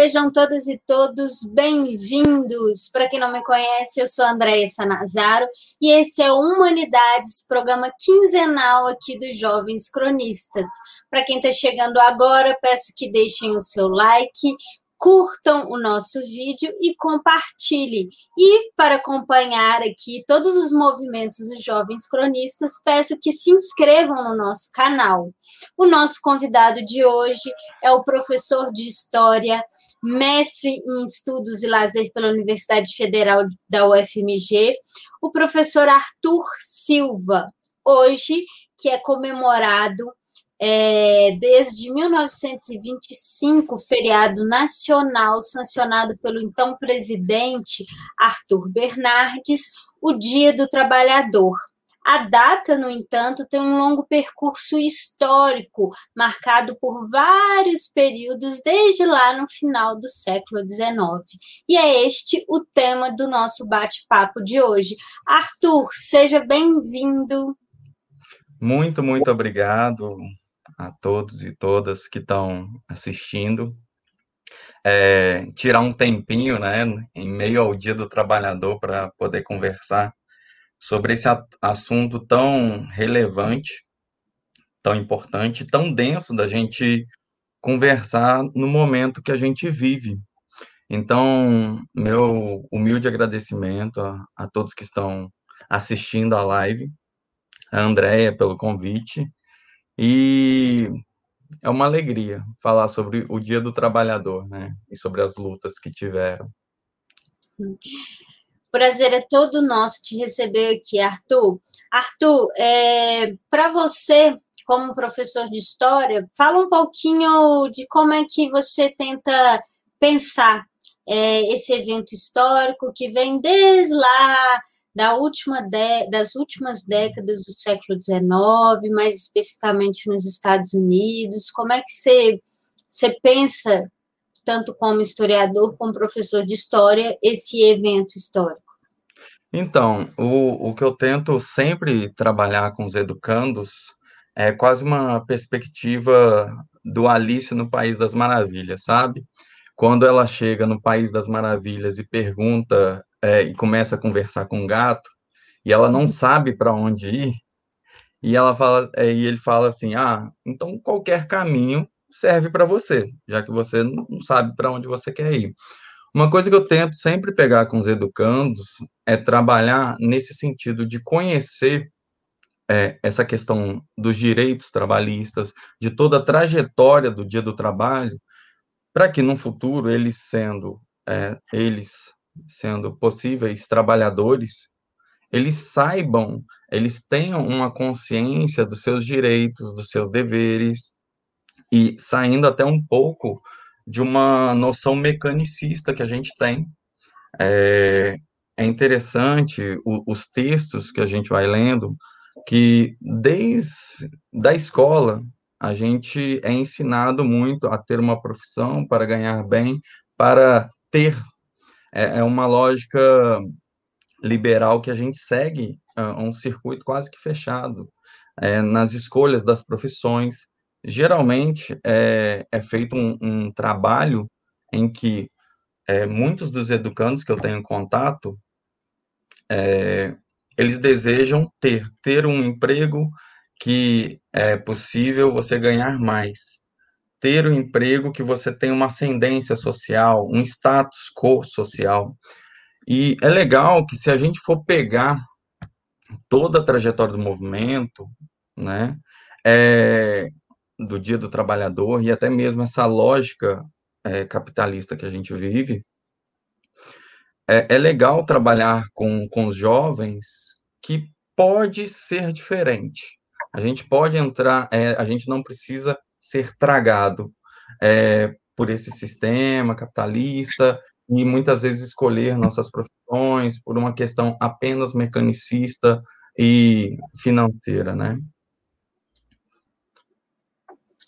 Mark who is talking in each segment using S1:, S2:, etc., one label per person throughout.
S1: sejam todas e todos bem-vindos. Para quem não me conhece, eu sou Andréia Sanazaro e esse é o Humanidades, programa quinzenal aqui dos Jovens Cronistas. Para quem está chegando agora, peço que deixem o seu like, curtam o nosso vídeo e compartilhem. E para acompanhar aqui todos os movimentos dos jovens cronistas, peço que se inscrevam no nosso canal. O nosso convidado de hoje é o professor de História, mestre em Estudos e Lazer pela Universidade Federal da UFMG, o professor Arthur Silva. Hoje, que é comemorado é, desde 1925, feriado nacional sancionado pelo então presidente Arthur Bernardes, o Dia do Trabalhador. A data, no entanto, tem um longo percurso histórico, marcado por vários períodos, desde lá no final do século XIX. E é este o tema do nosso bate-papo de hoje. Arthur, seja bem-vindo.
S2: Muito, muito obrigado a todos e todas que estão assistindo. É, tirar um tempinho, né, em meio ao Dia do Trabalhador, para poder conversar sobre esse assunto tão relevante, tão importante, tão denso da gente conversar no momento que a gente vive. Então, meu humilde agradecimento a, a todos que estão assistindo a live, a Andréia pelo convite, e é uma alegria falar sobre o Dia do Trabalhador, né? E sobre as lutas que tiveram.
S1: Prazer é todo nosso te receber aqui, Arthur. Arthur, é, para você, como professor de história, fala um pouquinho de como é que você tenta pensar é, esse evento histórico que vem desde lá da última de, das últimas décadas do século XIX, mais especificamente nos Estados Unidos? Como é que você, você pensa, tanto como historiador como professor de história, esse evento histórico?
S2: Então, o, o que eu tento sempre trabalhar com os educandos é quase uma perspectiva do Alice no País das Maravilhas, sabe? Quando ela chega no País das Maravilhas e pergunta é, e começa a conversar com o gato, e ela não uhum. sabe para onde ir, e ela fala, é, e ele fala assim: "Ah, então qualquer caminho serve para você, já que você não sabe para onde você quer ir". Uma coisa que eu tento sempre pegar com os educandos é trabalhar nesse sentido de conhecer é, essa questão dos direitos trabalhistas, de toda a trajetória do dia do trabalho, para que no futuro eles sendo é, eles sendo possíveis trabalhadores, eles saibam, eles tenham uma consciência dos seus direitos, dos seus deveres, e saindo até um pouco de uma noção mecanicista que a gente tem. É, é interessante o, os textos que a gente vai lendo, que desde da escola a gente é ensinado muito a ter uma profissão para ganhar bem, para ter é, é uma lógica liberal que a gente segue uh, um circuito quase que fechado é, nas escolhas das profissões. Geralmente é, é feito um, um, trabalho em que é, muitos dos educandos que eu tenho contato, é, eles desejam ter, ter um emprego que é possível você ganhar mais ter o um emprego que você tem uma ascendência social, um status quo social. E é legal que se a gente for pegar toda a trajetória do movimento, né, é, do Dia do Trabalhador e até mesmo essa lógica é, capitalista que a gente vive, é, é legal trabalhar com, com os jovens que pode ser diferente. A gente pode entrar, é, a gente não precisa ser tragado é, por esse sistema capitalista e muitas vezes escolher nossas profissões por uma questão apenas mecanicista e financeira, né?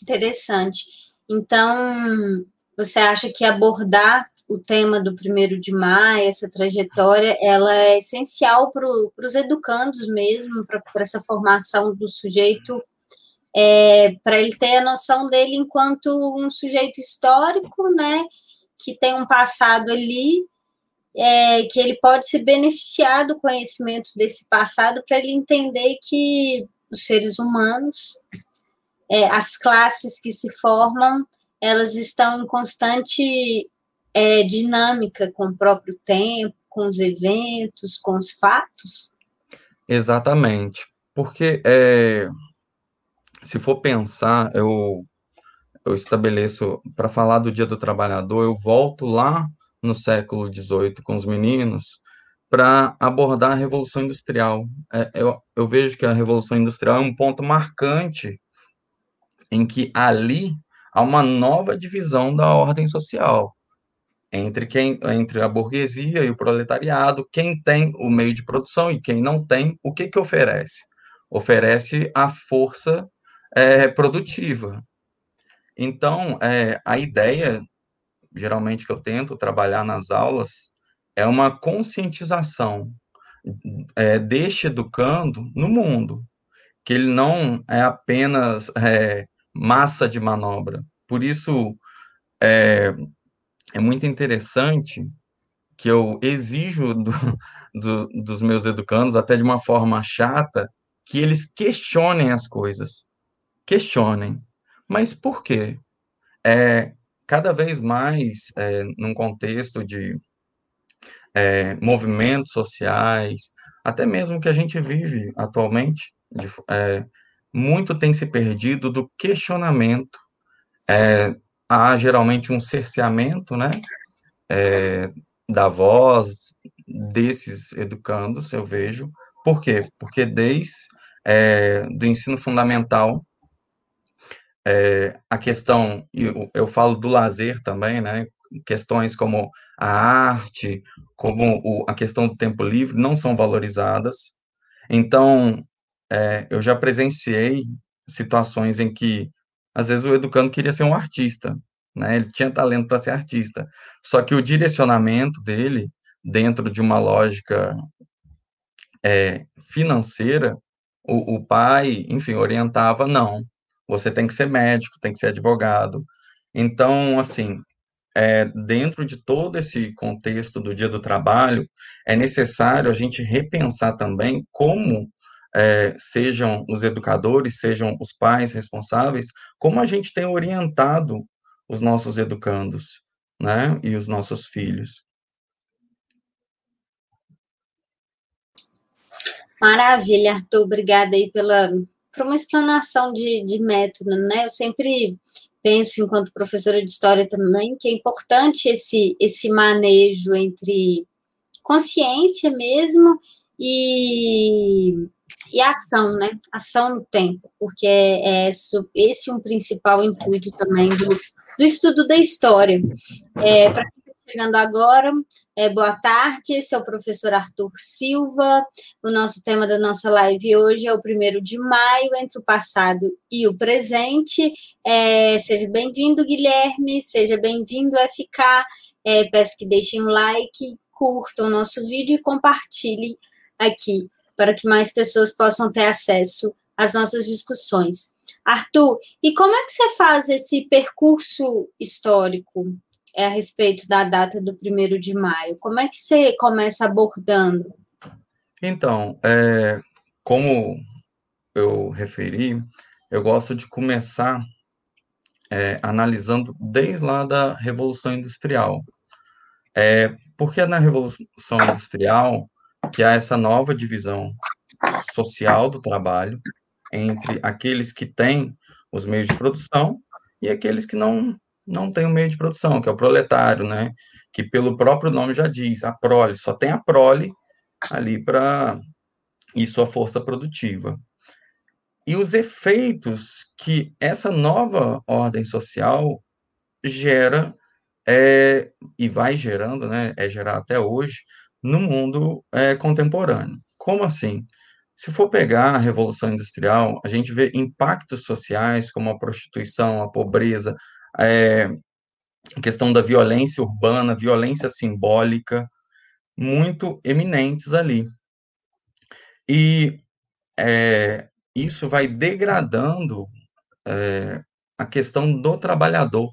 S1: Interessante. Então, você acha que abordar o tema do primeiro de maio, essa trajetória, ela é essencial para os educandos mesmo, para essa formação do sujeito é, para ele ter a noção dele enquanto um sujeito histórico, né, que tem um passado ali, é, que ele pode se beneficiar do conhecimento desse passado para ele entender que os seres humanos, é, as classes que se formam, elas estão em constante é, dinâmica com o próprio tempo, com os eventos, com os fatos?
S2: Exatamente, porque é, se for pensar, eu, eu estabeleço, para falar do Dia do Trabalhador, eu volto lá no século XVIII com os meninos para abordar a Revolução Industrial. É, eu, eu vejo que a Revolução Industrial é um ponto marcante em que ali há uma nova divisão da ordem social entre quem entre a burguesia e o proletariado, quem tem o meio de produção e quem não tem, o que que oferece? Oferece a força é, produtiva. Então, é, a ideia, geralmente que eu tento trabalhar nas aulas, é uma conscientização é, deste educando no mundo, que ele não é apenas é, massa de manobra. Por isso, é, é muito interessante que eu exijo do, do, dos meus educandos, até de uma forma chata, que eles questionem as coisas. Questionem. Mas por quê? É, cada vez mais, é, num contexto de é, movimentos sociais, até mesmo que a gente vive atualmente, de, é, muito tem se perdido do questionamento é, há geralmente um cerceamento, né, é, da voz desses educandos, eu vejo. Por quê? Porque desde é, do ensino fundamental, é, a questão, eu, eu falo do lazer também, né, questões como a arte, como o, a questão do tempo livre, não são valorizadas. Então, é, eu já presenciei situações em que às vezes o educando queria ser um artista, né? Ele tinha talento para ser artista. Só que o direcionamento dele, dentro de uma lógica é, financeira, o, o pai, enfim, orientava, não, você tem que ser médico, tem que ser advogado. Então, assim, é, dentro de todo esse contexto do Dia do Trabalho, é necessário a gente repensar também como é, sejam os educadores, sejam os pais responsáveis, como a gente tem orientado os nossos educandos, né, e os nossos filhos.
S1: Maravilha, Arthur, obrigada aí pela por uma explanação de, de método, né? Eu sempre penso, enquanto professora de história também, que é importante esse, esse manejo entre consciência mesmo e e ação, né? Ação no tempo, porque é, é esse um principal intuito também do, do estudo da história. É, Para chegando agora, é, boa tarde, esse é o professor Arthur Silva. O nosso tema da nossa live hoje é o primeiro de maio, entre o passado e o presente. É, seja bem-vindo, Guilherme, seja bem-vindo, FK. É, peço que deixem um like, curtam o nosso vídeo e compartilhem aqui para que mais pessoas possam ter acesso às nossas discussões. Arthur, e como é que você faz esse percurso histórico é, a respeito da data do primeiro de maio? Como é que você começa abordando?
S2: Então, é, como eu referi, eu gosto de começar é, analisando desde lá da Revolução Industrial. É, porque na Revolução Industrial que há essa nova divisão social do trabalho entre aqueles que têm os meios de produção e aqueles que não não têm o meio de produção, que é o proletário, né? Que pelo próprio nome já diz, a prole, só tem a prole ali para e sua força produtiva. E os efeitos que essa nova ordem social gera é, e vai gerando, né? É gerar até hoje no mundo é, contemporâneo. Como assim? Se for pegar a Revolução Industrial, a gente vê impactos sociais como a prostituição, a pobreza, é, a questão da violência urbana, violência simbólica, muito eminentes ali. E é, isso vai degradando é, a questão do trabalhador.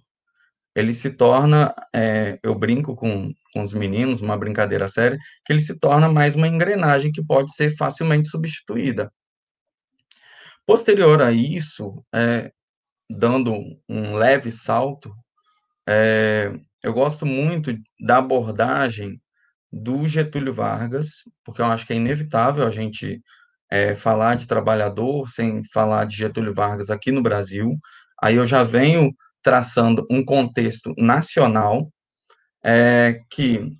S2: ele se torna, é, eu brinco com, com os meninos, uma brincadeira séria, que ele se torna mais uma engrenagem que pode ser facilmente substituída. Posterior a isso, é, dando um leve salto, é, eu gosto muito da abordagem do Getúlio Vargas, porque eu acho que é inevitável a gente é, falar de trabalhador sem falar de Getúlio Vargas aqui no Brasil. Aí eu já venho traçando um contexto nacional, é, que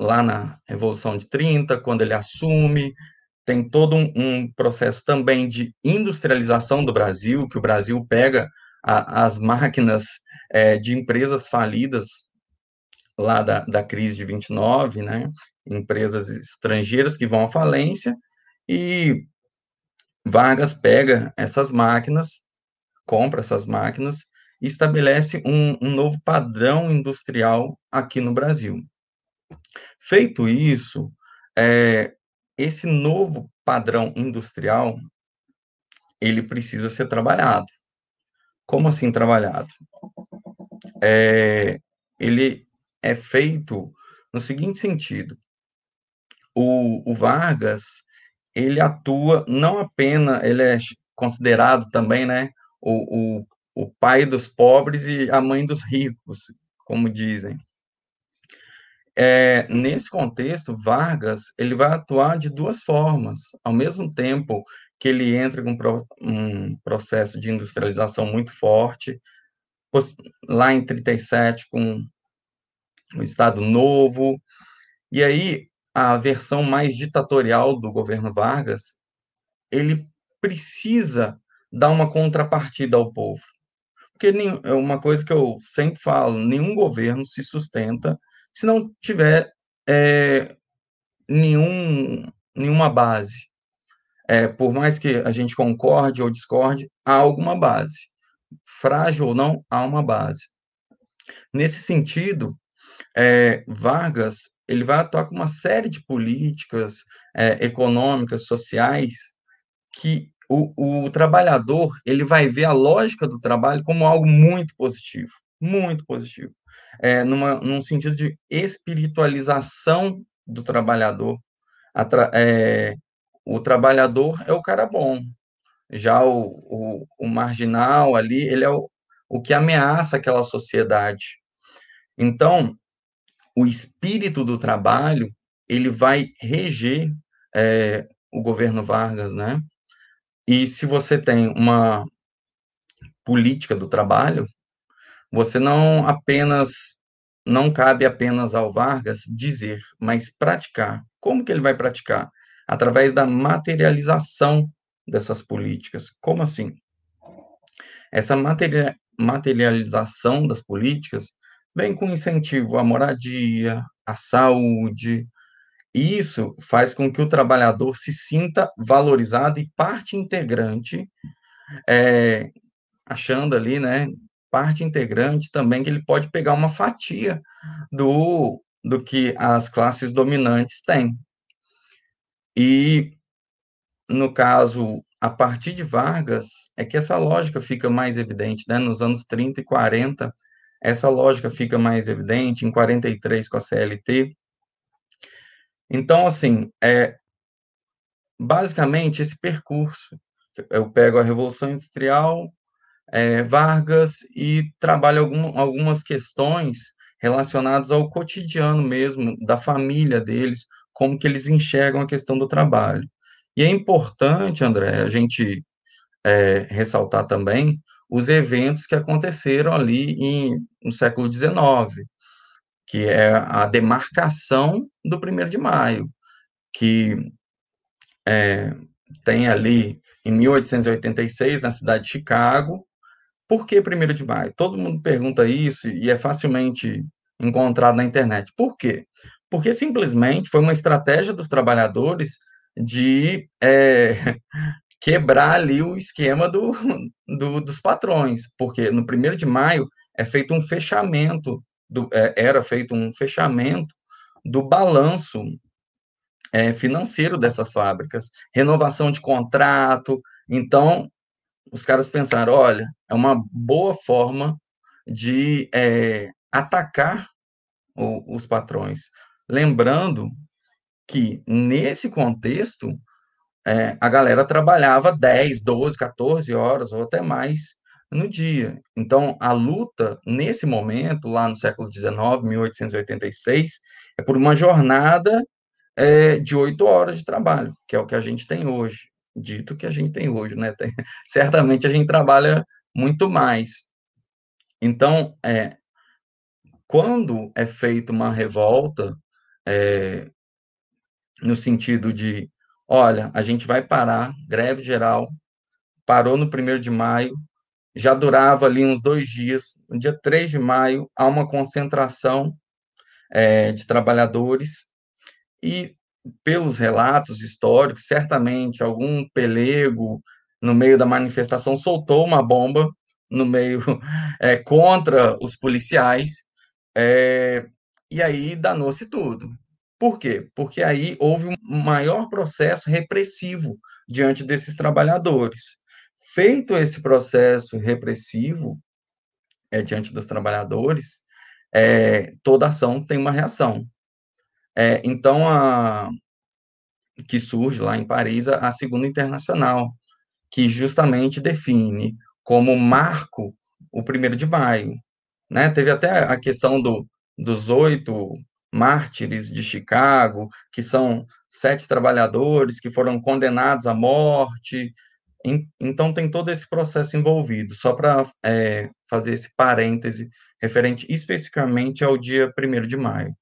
S2: lá na Revolução de 30, quando ele assume, tem todo um, um processo também de industrialização do Brasil, que o Brasil pega a, as máquinas é, de empresas falidas lá da, da crise de 29, né, empresas estrangeiras que vão à falência, e Vargas pega essas máquinas, compra essas máquinas e estabelece um, um novo padrão industrial aqui no Brasil. Feito isso, é, esse novo padrão industrial ele precisa ser trabalhado. Como assim trabalhado? É, ele é feito no seguinte sentido: o, o Vargas ele atua não apenas, ele é considerado também, né, o, o, o pai dos pobres e a mãe dos ricos, como dizem. É, nesse contexto, Vargas ele vai atuar de duas formas. Ao mesmo tempo que ele entra com um processo de industrialização muito forte, lá em 37 com o Estado Novo, e aí a versão mais ditatorial do governo Vargas, ele precisa dar uma contrapartida ao povo. Porque é uma coisa que eu sempre falo, nenhum governo se sustenta se não tiver é, nenhum, nenhuma base. É, por mais que a gente concorde ou discorde, há alguma base. Frágil ou não, há uma base. Nesse sentido, é, Vargas ele vai atuar com uma série de políticas é, econômicas, sociais, que o, o, trabalhador ele vai ver a lógica do trabalho como algo muito positivo, muito positivo, é, numa, num sentido de espiritualização do trabalhador. Tra, é, o trabalhador é o cara bom, já o, o, o marginal ali, ele é o, o que ameaça aquela sociedade. Então, o espírito do trabalho ele vai reger é, o governo Vargas, né? E se você tem uma política do trabalho, você não apenas não cabe apenas ao Vargas dizer, mas praticar. Como que ele vai praticar? Através da materialização dessas políticas. Como assim? Essa materialização das políticas vem com incentivo à moradia, à saúde. Isso faz com que o trabalhador se sinta valorizado e parte integrante, é, achando ali, né, parte integrante também que ele pode pegar uma fatia do, do que as classes dominantes têm. E, no caso, a partir de Vargas, é que essa lógica fica mais evidente, né? Nos anos 30 e 40, essa lógica fica mais evidente em 43 com a CLT. Então, assim, é basicamente esse percurso. Eu pego a Revolução Industrial, é, Vargas e trabalho algum, algumas questões relacionadas ao cotidiano mesmo da família deles, como que eles enxergam a questão do trabalho. E é importante, André, a gente é, ressaltar também os eventos que aconteceram ali em, no século XIX, que é a demarcação do 1 de maio, que é, tem ali em 1886, na cidade de Chicago. Por que 1 de maio? Todo mundo pergunta isso e é facilmente encontrado na internet. Por quê? Porque simplesmente foi uma estratégia dos trabalhadores de é, quebrar ali o esquema do, do, dos patrões, porque no primeiro de maio é feito um fechamento, do, é, era feito um fechamento do balanço é, financeiro dessas fábricas, renovação de contrato. Então, os caras pensaram: olha, é uma boa forma de é, atacar o, os patrões. Lembrando que, nesse contexto, é, a galera trabalhava 10, 12, 14 horas ou até mais no dia. Então, a luta, nesse momento, lá no século XIX, 1886, é por uma jornada é, de oito horas de trabalho, que é o que a gente tem hoje. Dito que a gente tem hoje, né? Tem, certamente a gente trabalha muito mais. Então, é, quando é feita uma revolta, é, no sentido de, olha, a gente vai parar, greve geral, parou no primeiro de maio, já durava ali uns dois dias. No dia 3 de maio, há uma concentração é, de trabalhadores e, pelos relatos históricos, certamente algum pelego no meio da manifestação soltou uma bomba no meio é, contra os policiais é, e aí danou-se tudo. Por quê? Porque aí houve um maior processo repressivo diante desses trabalhadores. Feito esse processo repressivo é, diante dos trabalhadores, toda ação tem uma reação. É, então, a, que surge lá em Paris a, a Segunda Internacional, que justamente define como marco o primeiro de maio. Né? Teve até a questão do, dos oito mártires de Chicago, que são sete trabalhadores que foram condenados à morte, então, tem todo esse processo envolvido, só para é, fazer esse parêntese referente especificamente ao dia 1 de maio.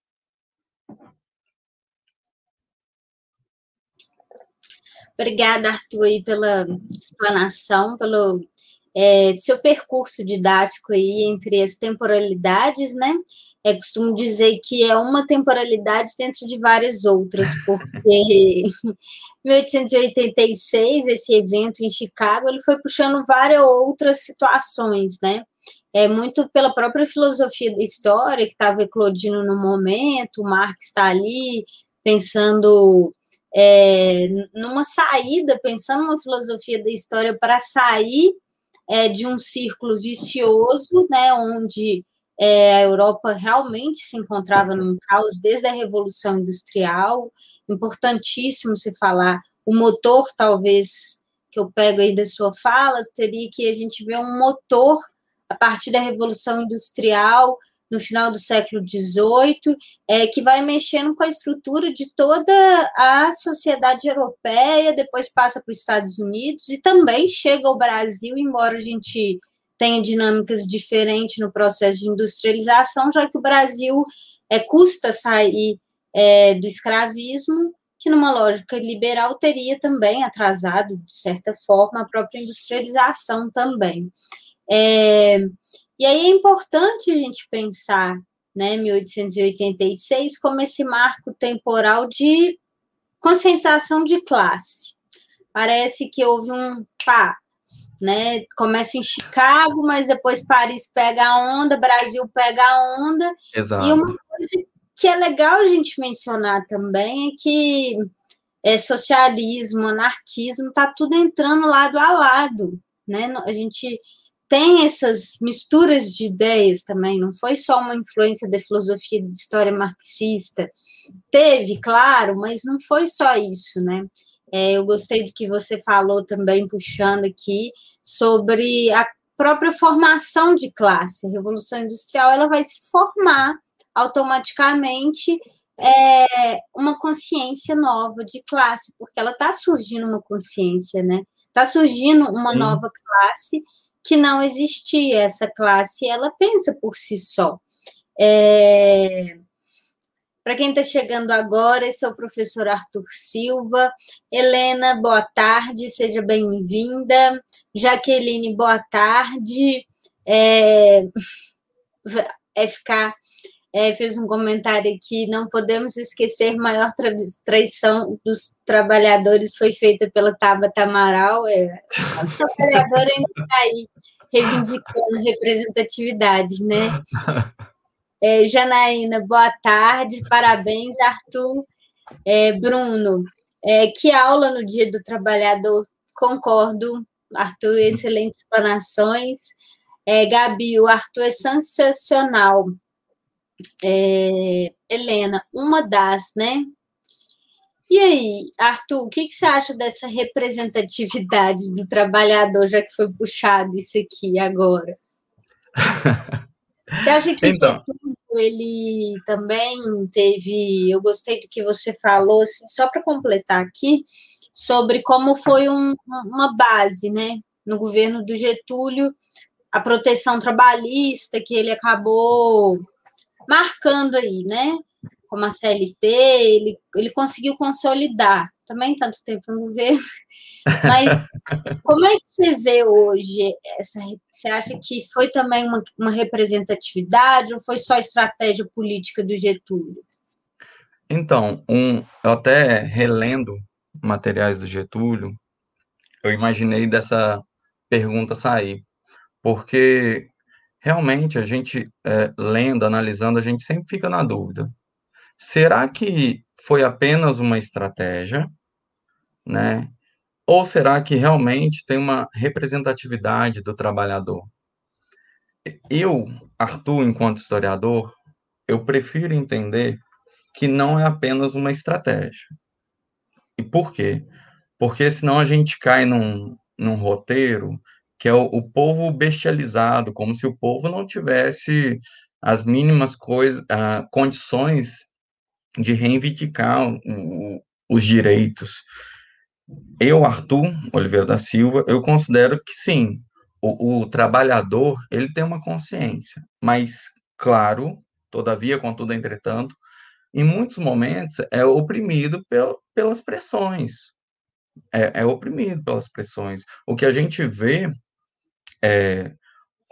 S1: Obrigada, Arthur, aí, pela explanação, pelo é, seu percurso didático aí entre as temporalidades, né? É, costumo dizer que é uma temporalidade dentro de várias outras, porque 1886, esse evento em Chicago, ele foi puxando várias outras situações, né? É muito pela própria filosofia da história que estava eclodindo no momento, o Marx está ali pensando é, numa saída, pensando numa filosofia da história para sair é, de um círculo vicioso, né, onde é, a Europa realmente se encontrava num caos desde a Revolução Industrial. Importantíssimo se falar, o motor, talvez, que eu pego aí da sua fala, teria que a gente ver um motor a partir da Revolução Industrial, no final do século XVIII, é, que vai mexendo com a estrutura de toda a sociedade europeia, depois passa para os Estados Unidos e também chega ao Brasil, embora a gente tenha dinâmicas diferentes no processo de industrialização, já que o Brasil é, custa sair é, do escravismo, que numa lógica liberal teria também atrasado, de certa forma, a própria industrialização também. É, e aí é importante a gente pensar, né, 1886 como esse marco temporal de conscientização de classe. Parece que houve um pá, né? Começa em Chicago, mas depois Paris pega a onda, Brasil pega a onda.
S2: Exato.
S1: E uma coisa que é legal a gente mencionar também é que é, socialismo, anarquismo, tá tudo entrando lado a lado, né? A gente tem essas misturas de ideias também, não foi só uma influência da filosofia de história marxista. Teve, claro, mas não foi só isso, né? É, eu gostei do que você falou também, puxando aqui, sobre a própria formação de classe. A Revolução Industrial ela vai se formar automaticamente é, uma consciência nova de classe, porque ela está surgindo uma consciência, né? Está surgindo uma Sim. nova classe que não existia. Essa classe, ela pensa por si só. É... Para quem está chegando agora, esse é o professor Arthur Silva. Helena, boa tarde, seja bem-vinda. Jaqueline, boa tarde. É... FK é, fez um comentário aqui, não podemos esquecer, maior traição dos trabalhadores foi feita pela Tabata Amaral, é, os trabalhadores ainda está aí reivindicando representatividade, né? É, Janaína, boa tarde, parabéns, Arthur. É, Bruno, é, que aula no Dia do Trabalhador, concordo, Arthur, excelentes explanações. É, Gabi, o Arthur é sensacional. É, Helena, uma das, né? E aí, Arthur, o que, que, você acha dessa representatividade do trabalhador, já que foi puxado isso aqui agora? Você acha que então. ele também teve. Eu gostei do que você falou, assim, só para completar aqui, sobre como foi um, uma base, né, no governo do Getúlio, a proteção trabalhista que ele acabou marcando aí, né? Como a CLT, ele, ele conseguiu consolidar, também tanto tempo no governo, mas como é que você vê hoje essa? Você acha que foi também uma, uma representatividade ou foi só estratégia política do Getúlio?
S2: Então, um, eu até relendo materiais do Getúlio, eu imaginei dessa pergunta sair, porque realmente a gente, é, lendo, analisando, a gente sempre fica na dúvida. Será que foi apenas uma estratégia, né? Ou será que realmente tem uma representatividade do trabalhador? Eu, Arthur, enquanto historiador, eu prefiro entender que não é apenas uma estratégia. E por quê? Porque senão a gente cai num, num roteiro que é o, o povo bestializado, como se o povo não tivesse as mínimas condições de reivindicar o, os direitos. Eu, Arthur Oliveira da Silva, eu considero que sim, o, o trabalhador ele tem uma consciência, mas claro, todavia, contudo, entretanto, em muitos momentos é oprimido pel, pelas pressões. É, é, oprimido pelas pressões. O que a gente vê, é,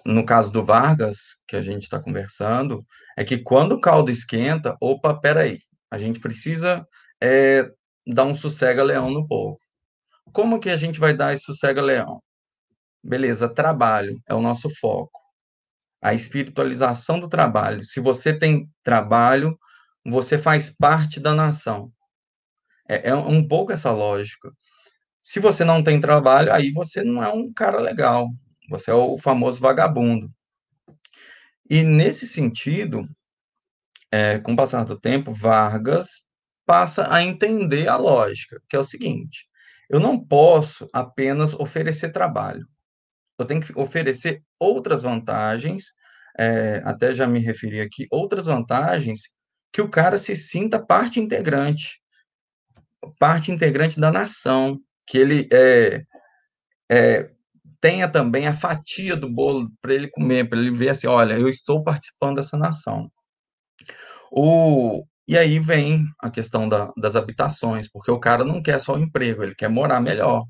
S2: no caso do Vargas, que a gente está conversando, é que quando o caldo esquenta, opa, peraí, a gente precisa é, dar um sossega-leão no povo. Como que a gente vai dar esse sossega-leão? Beleza, trabalho é o nosso foco. A espiritualização do trabalho. Se você tem trabalho, você faz parte da nação. É, é um pouco essa lógica. Se você não tem trabalho, aí você não é um cara legal. Você é o famoso vagabundo. E nesse sentido, é, com o passar do tempo, Vargas passa a entender a lógica, que é o seguinte: eu não posso apenas oferecer trabalho. Eu tenho que oferecer outras vantagens, é, até já me referi aqui, outras vantagens que o cara se sinta parte integrante, parte integrante da nação, que ele é, é, tenha também a fatia do bolo para ele comer, para ele ver assim, olha, eu estou participando dessa nação. O, e aí vem a questão da, das habitações, porque o cara não quer só o emprego, ele quer morar melhor.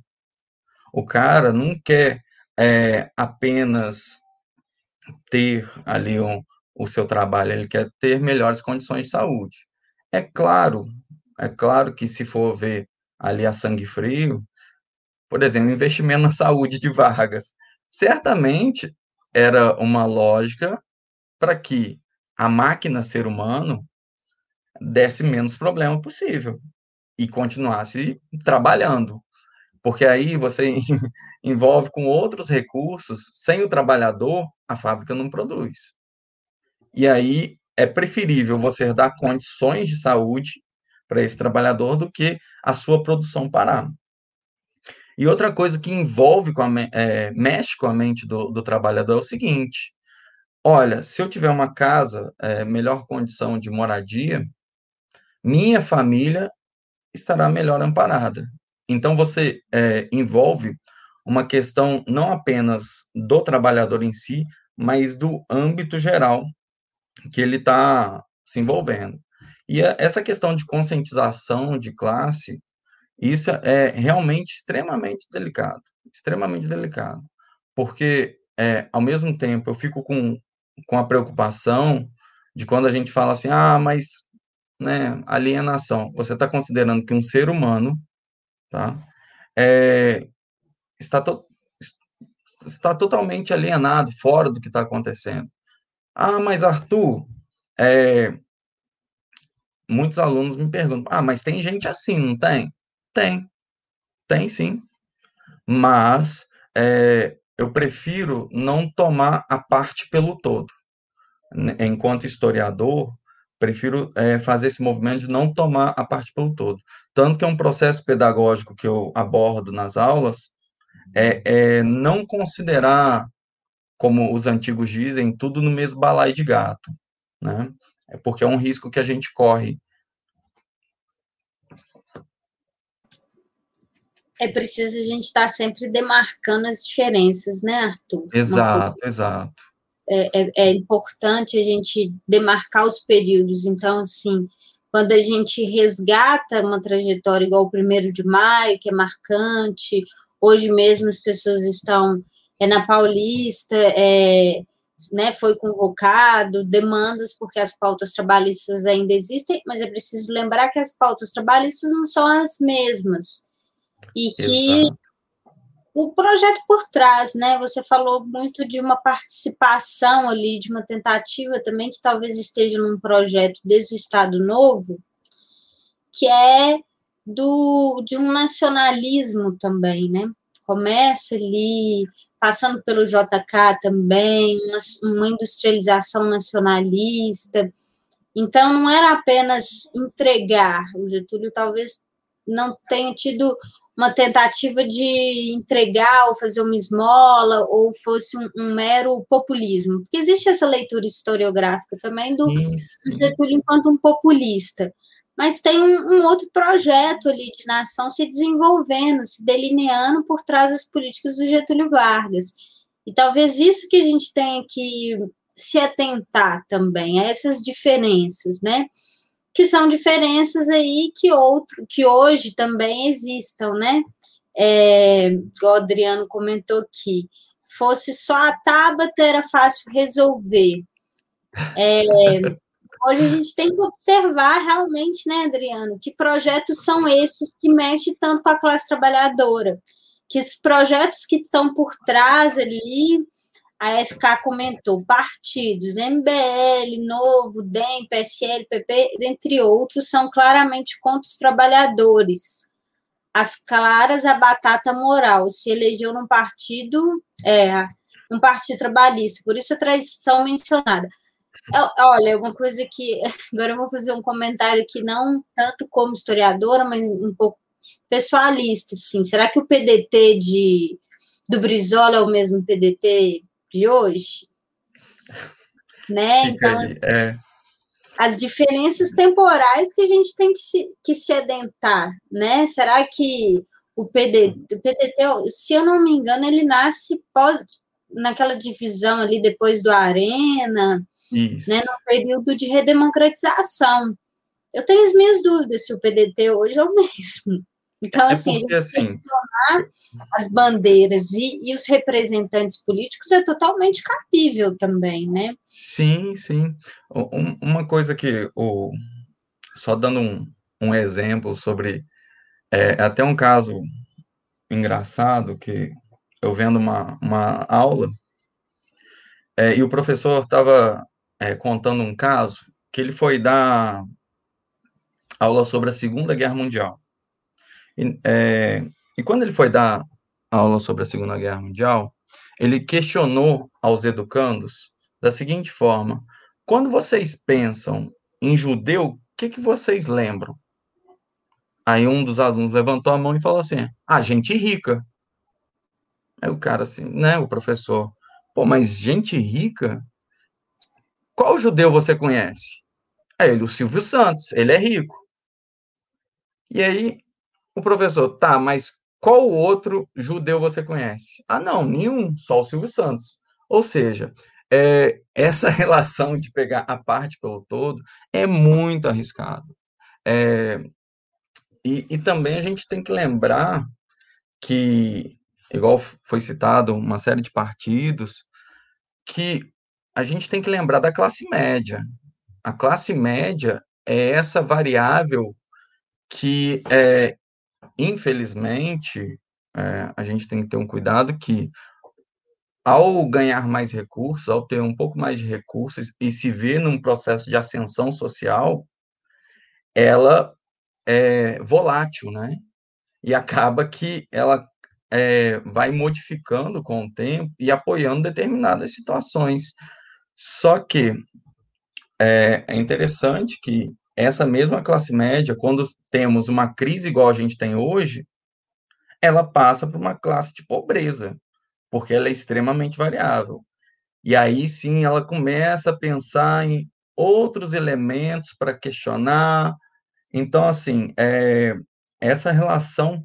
S2: O cara não quer é, apenas ter ali um, o seu trabalho, ele quer ter melhores condições de saúde. É claro, é claro que se for ver ali a sangue frio, por exemplo, investimento na saúde de Vargas, certamente era uma lógica para que a máquina ser humano desse menos problema possível e continuasse trabalhando. Porque aí você envolve com outros recursos, sem o trabalhador, a fábrica não produz. E aí é preferível você dar condições de saúde para esse trabalhador do que a sua produção parar. E outra coisa que envolve com a, é, mexe com a mente do, do, trabalhador é o seguinte: olha, se eu tiver uma casa, é, melhor condição de moradia, minha família estará melhor amparada. Então você é, envolve uma questão não apenas do trabalhador em si, mas do âmbito geral que ele está se envolvendo. E essa questão de conscientização de classe, isso é realmente extremamente delicado, extremamente delicado, porque é, ao mesmo tempo eu fico com, com a preocupação de quando a gente fala assim, ah, mas né, alienação, você está considerando que um ser humano, tá, é, está, to, está totalmente alienado, fora do que está acontecendo. Ah, mas Arthur, é, muitos alunos me perguntam, ah, mas tem gente assim, não tem? Tem, tem sim. Mas é, eu prefiro não tomar a parte pelo todo. Enquanto historiador, prefiro é, fazer esse movimento de não tomar a parte pelo todo. Tanto que é um processo pedagógico que eu abordo nas aulas, é, é não considerar, como os antigos dizem, tudo no mesmo balaio de gato, né? É porque é um risco que a gente corre.
S1: É preciso a gente estar sempre demarcando as diferenças, né, Arthur?
S2: Exato, exato.
S1: É, é, é, importante a gente demarcar os períodos. Então, assim, quando a gente resgata uma trajetória igual o primeiro de maio, que é marcante, hoje mesmo as pessoas estão é na Paulista, é, né, foi convocado, demandas, porque as pautas trabalhistas ainda existem, mas é preciso lembrar que as pautas trabalhistas não são as mesmas. E que Exato. o projeto por trás, né? Você falou muito de uma participação ali, de uma tentativa também, que talvez esteja num projeto desde o Estado Novo, que é do, de um nacionalismo também, né? Começa ali passando pelo JK também, uma, uma industrialização nacionalista. Então, não era apenas entregar, o Getúlio talvez não tenha tido uma tentativa de entregar ou fazer uma esmola ou fosse um, um mero populismo, porque existe essa leitura historiográfica também do, do Getúlio enquanto um populista mas tem um, um, outro projeto ali de nação se desenvolvendo, se delineando por trás das políticas do Getúlio Vargas. E talvez isso que a gente tenha que se atentar também, a essas diferenças, né? Que são diferenças aí que outro, que hoje também existam, né? É, o Adriano comentou aqui, fosse só a Tabata era fácil resolver. É, Hoje a gente tem que observar realmente, né, Adriano, que projetos são esses que mexem tanto com a classe trabalhadora, que esses projetos que estão por trás ali, a FK comentou, partidos, MBL, Novo, DEM, PSL, PP, dentre outros, são claramente contra os trabalhadores. As claras, a batata moral, se elegeu num partido, é, um partido trabalhista, por isso a traição mencionada. Olha, uma coisa que. Agora eu vou fazer um comentário que não tanto como historiadora, mas um pouco pessoalista, assim. Será que o PDT de, do Brizola é o mesmo PDT de hoje? Né? Então, as, é. as diferenças temporais que a gente tem que se, que se adentar, né? Será que o PDT, o PDT, se eu não me engano, ele nasce pós, naquela divisão ali depois do Arena, isso. né, no período de redemocratização. Eu tenho as minhas dúvidas se o PDT hoje é o mesmo. Então, é assim, porque, a gente assim, as bandeiras e, e, os representantes políticos é totalmente capível também, né?
S2: Sim, sim. uma coisa que, o, só dando um, um exemplo sobre, é, até um caso engraçado que eu vendo uma, uma aula, é, e o professor estava é, contando um caso que ele foi dar aula sobre a Segunda Guerra Mundial. E, é, e quando ele foi dar aula sobre a Segunda Guerra Mundial, ele questionou aos educandos da seguinte forma: quando vocês pensam em judeu, o que, que vocês lembram? Aí um dos alunos levantou a mão e falou assim: ah, gente rica. Aí o cara assim, né, o professor, pô, mas gente rica? Qual judeu você conhece? Aí ele, o Silvio Santos, ele é rico. E aí o professor, tá, mas qual outro judeu você conhece? Ah, não, nenhum, só o Silvio Santos. Ou seja, é, essa relação de pegar a parte pelo todo é muito arriscado. É, e, e também a gente tem que lembrar que igual foi citado, uma série de partidos, que a gente tem que lembrar da classe média. A classe média é essa variável que, é, infelizmente, é, a gente tem que ter um cuidado que, ao ganhar mais recursos, ao ter um pouco mais de recursos e se ver num processo de ascensão social, ela é volátil, né? E acaba que ela é, vai modificando com o tempo e apoiando determinadas situações. Só que é, é interessante que essa mesma classe média, quando temos uma crise igual a gente tem hoje, ela passa por uma classe de pobreza, porque ela é extremamente variável. E aí sim ela começa a pensar em outros elementos para questionar. Então, assim, é, essa relação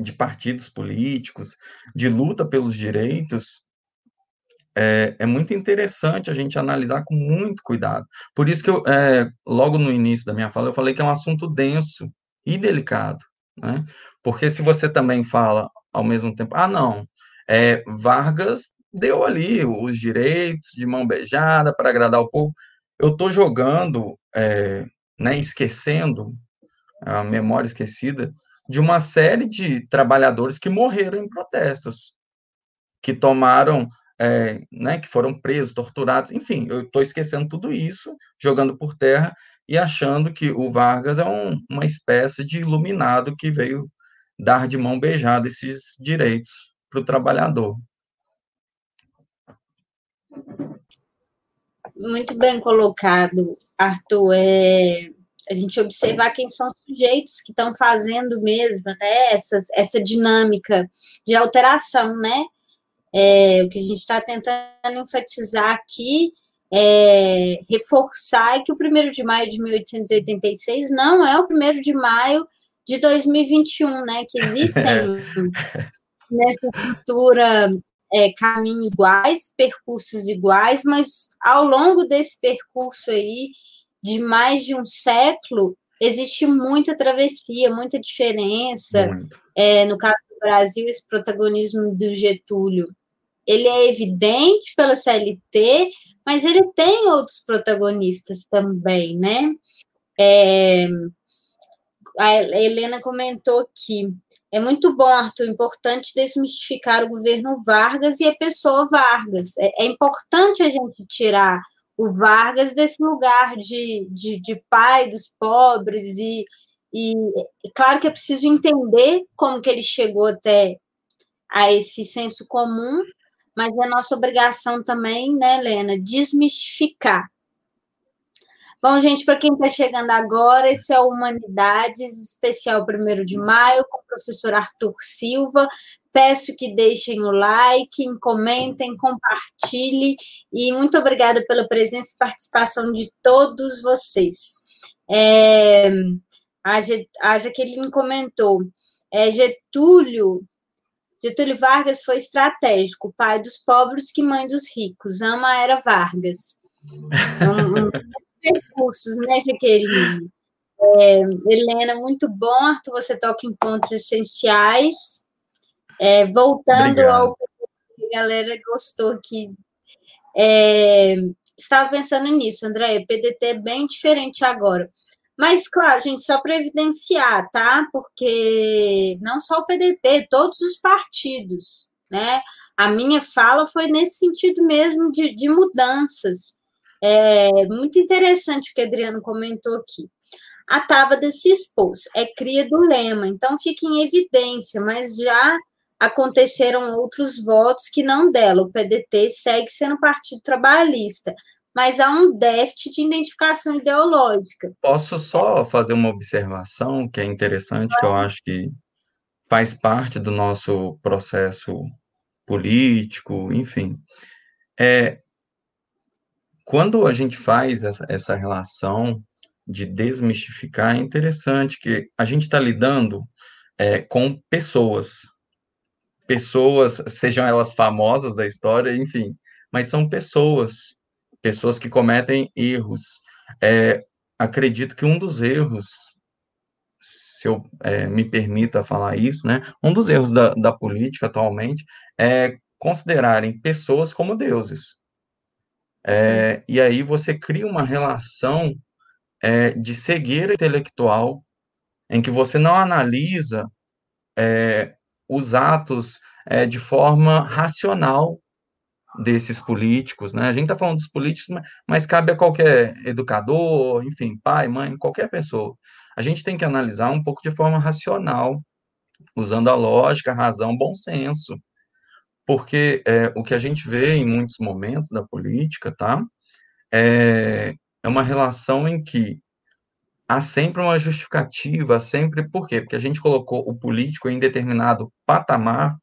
S2: de partidos políticos, de luta pelos direitos, é, é, muito interessante a gente analisar com muito cuidado. Por isso que eu, é, logo no início da minha fala, eu falei que é um assunto denso e delicado, né? Porque se você também fala ao mesmo tempo, ah, não, é, Vargas deu ali os direitos de mão beijada para agradar o povo, eu estou jogando, é, né, esquecendo, a memória esquecida, de uma série de trabalhadores que morreram em protestos, que tomaram é, né, que foram presos, torturados, enfim, eu estou esquecendo tudo isso, jogando por terra e achando que o Vargas é um, uma espécie de iluminado que veio dar de mão beijada esses direitos para o trabalhador.
S1: Muito bem colocado, Arthur. É, a gente observar quem são os sujeitos que estão fazendo mesmo né, essas, essa dinâmica de alteração, né? É, o que a gente está tentando enfatizar aqui é reforçar que o 1 de maio de 1886 não é o 1 de maio de 2021, né? Que existem nessa cultura é, caminhos iguais, percursos iguais, mas ao longo desse percurso aí, de mais de um século, existe muita travessia, muita diferença. Muito. É, no caso do Brasil, esse protagonismo do Getúlio ele é evidente pela CLT, mas ele tem outros protagonistas também, né? É, a Helena comentou que é muito bom, Arthur, importante desmistificar o governo Vargas e a pessoa Vargas. É, é importante a gente tirar o Vargas desse lugar de, de, de pai dos pobres e, e claro que é preciso entender como que ele chegou até a esse senso comum, mas é nossa obrigação também, né, Helena, desmistificar. Bom, gente, para quem está chegando agora, esse é o Humanidades Especial 1 de Maio, com o professor Arthur Silva. Peço que deixem o like, comentem, compartilhem e muito obrigada pela presença e participação de todos vocês. É, a, a Jaqueline comentou, é, Getúlio Getúlio Vargas foi estratégico, pai dos pobres que mãe dos ricos. Ama era Vargas. Um, um, percursos, né, Jaqueline? É, Helena, muito bom, Arthur, você toca em pontos essenciais. É, voltando Obrigado. ao que a galera gostou que é, estava pensando nisso, André, PDT é bem diferente agora. Mas, claro, gente, só para evidenciar, tá? Porque não só o PDT, todos os partidos, né? A minha fala foi nesse sentido mesmo de, de mudanças. É muito interessante o que Adriano comentou aqui. A Tábada se expôs, é cria do lema, então fica em evidência, mas já aconteceram outros votos que não dela. O PDT segue sendo partido trabalhista mas há um déficit de identificação ideológica.
S2: Posso só fazer uma observação que é interessante, que eu acho que faz parte do nosso processo político, enfim. É, quando a gente faz essa, essa relação de desmistificar, é interessante que a gente está lidando é, com pessoas, pessoas, sejam elas famosas da história, enfim, mas são pessoas pessoas que cometem erros. É, acredito que um dos erros, se eu é, me permita falar isso, né, um dos erros da, da política atualmente é considerarem pessoas como deuses. É, e aí você cria uma relação é, de cegueira intelectual em que você não analisa é, os atos é, de forma racional desses políticos, né? A gente está falando dos políticos, mas cabe a qualquer educador, enfim, pai, mãe, qualquer pessoa. A gente tem que analisar um pouco de forma racional usando a lógica, a razão, bom senso. Porque é, o que a gente vê em muitos momentos da política, tá? É, é uma relação em que há sempre uma justificativa, sempre por quê? Porque a gente colocou o político em determinado patamar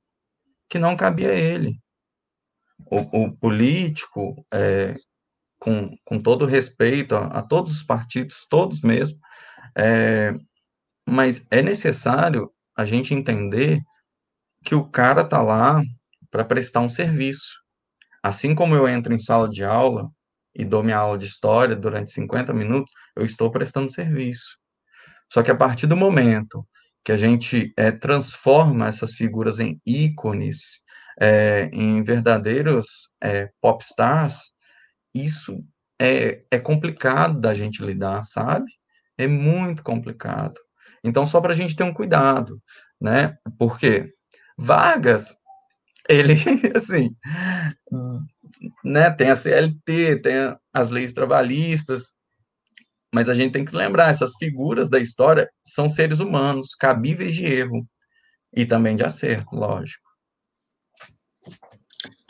S2: que não cabia a ele. O, o político, é, com, com todo respeito a, a, todos os partidos, todos mesmo, é, mas é necessário a gente entender que o cara tá lá para prestar um serviço. Assim como eu entro em sala de aula e dou minha aula de história durante 50 minutos, eu estou prestando serviço. Só que a partir do momento que a gente é, transforma essas figuras em ícones, é, em verdadeiros é, popstars, isso é, é complicado da gente lidar, sabe? É muito complicado. Então, só para a gente ter um cuidado, né? Porque Vargas, ele, assim, né, tem a CLT, tem as leis trabalhistas, mas a gente tem que lembrar, essas figuras da história são seres humanos, cabíveis de erro e também de acerto, lógico.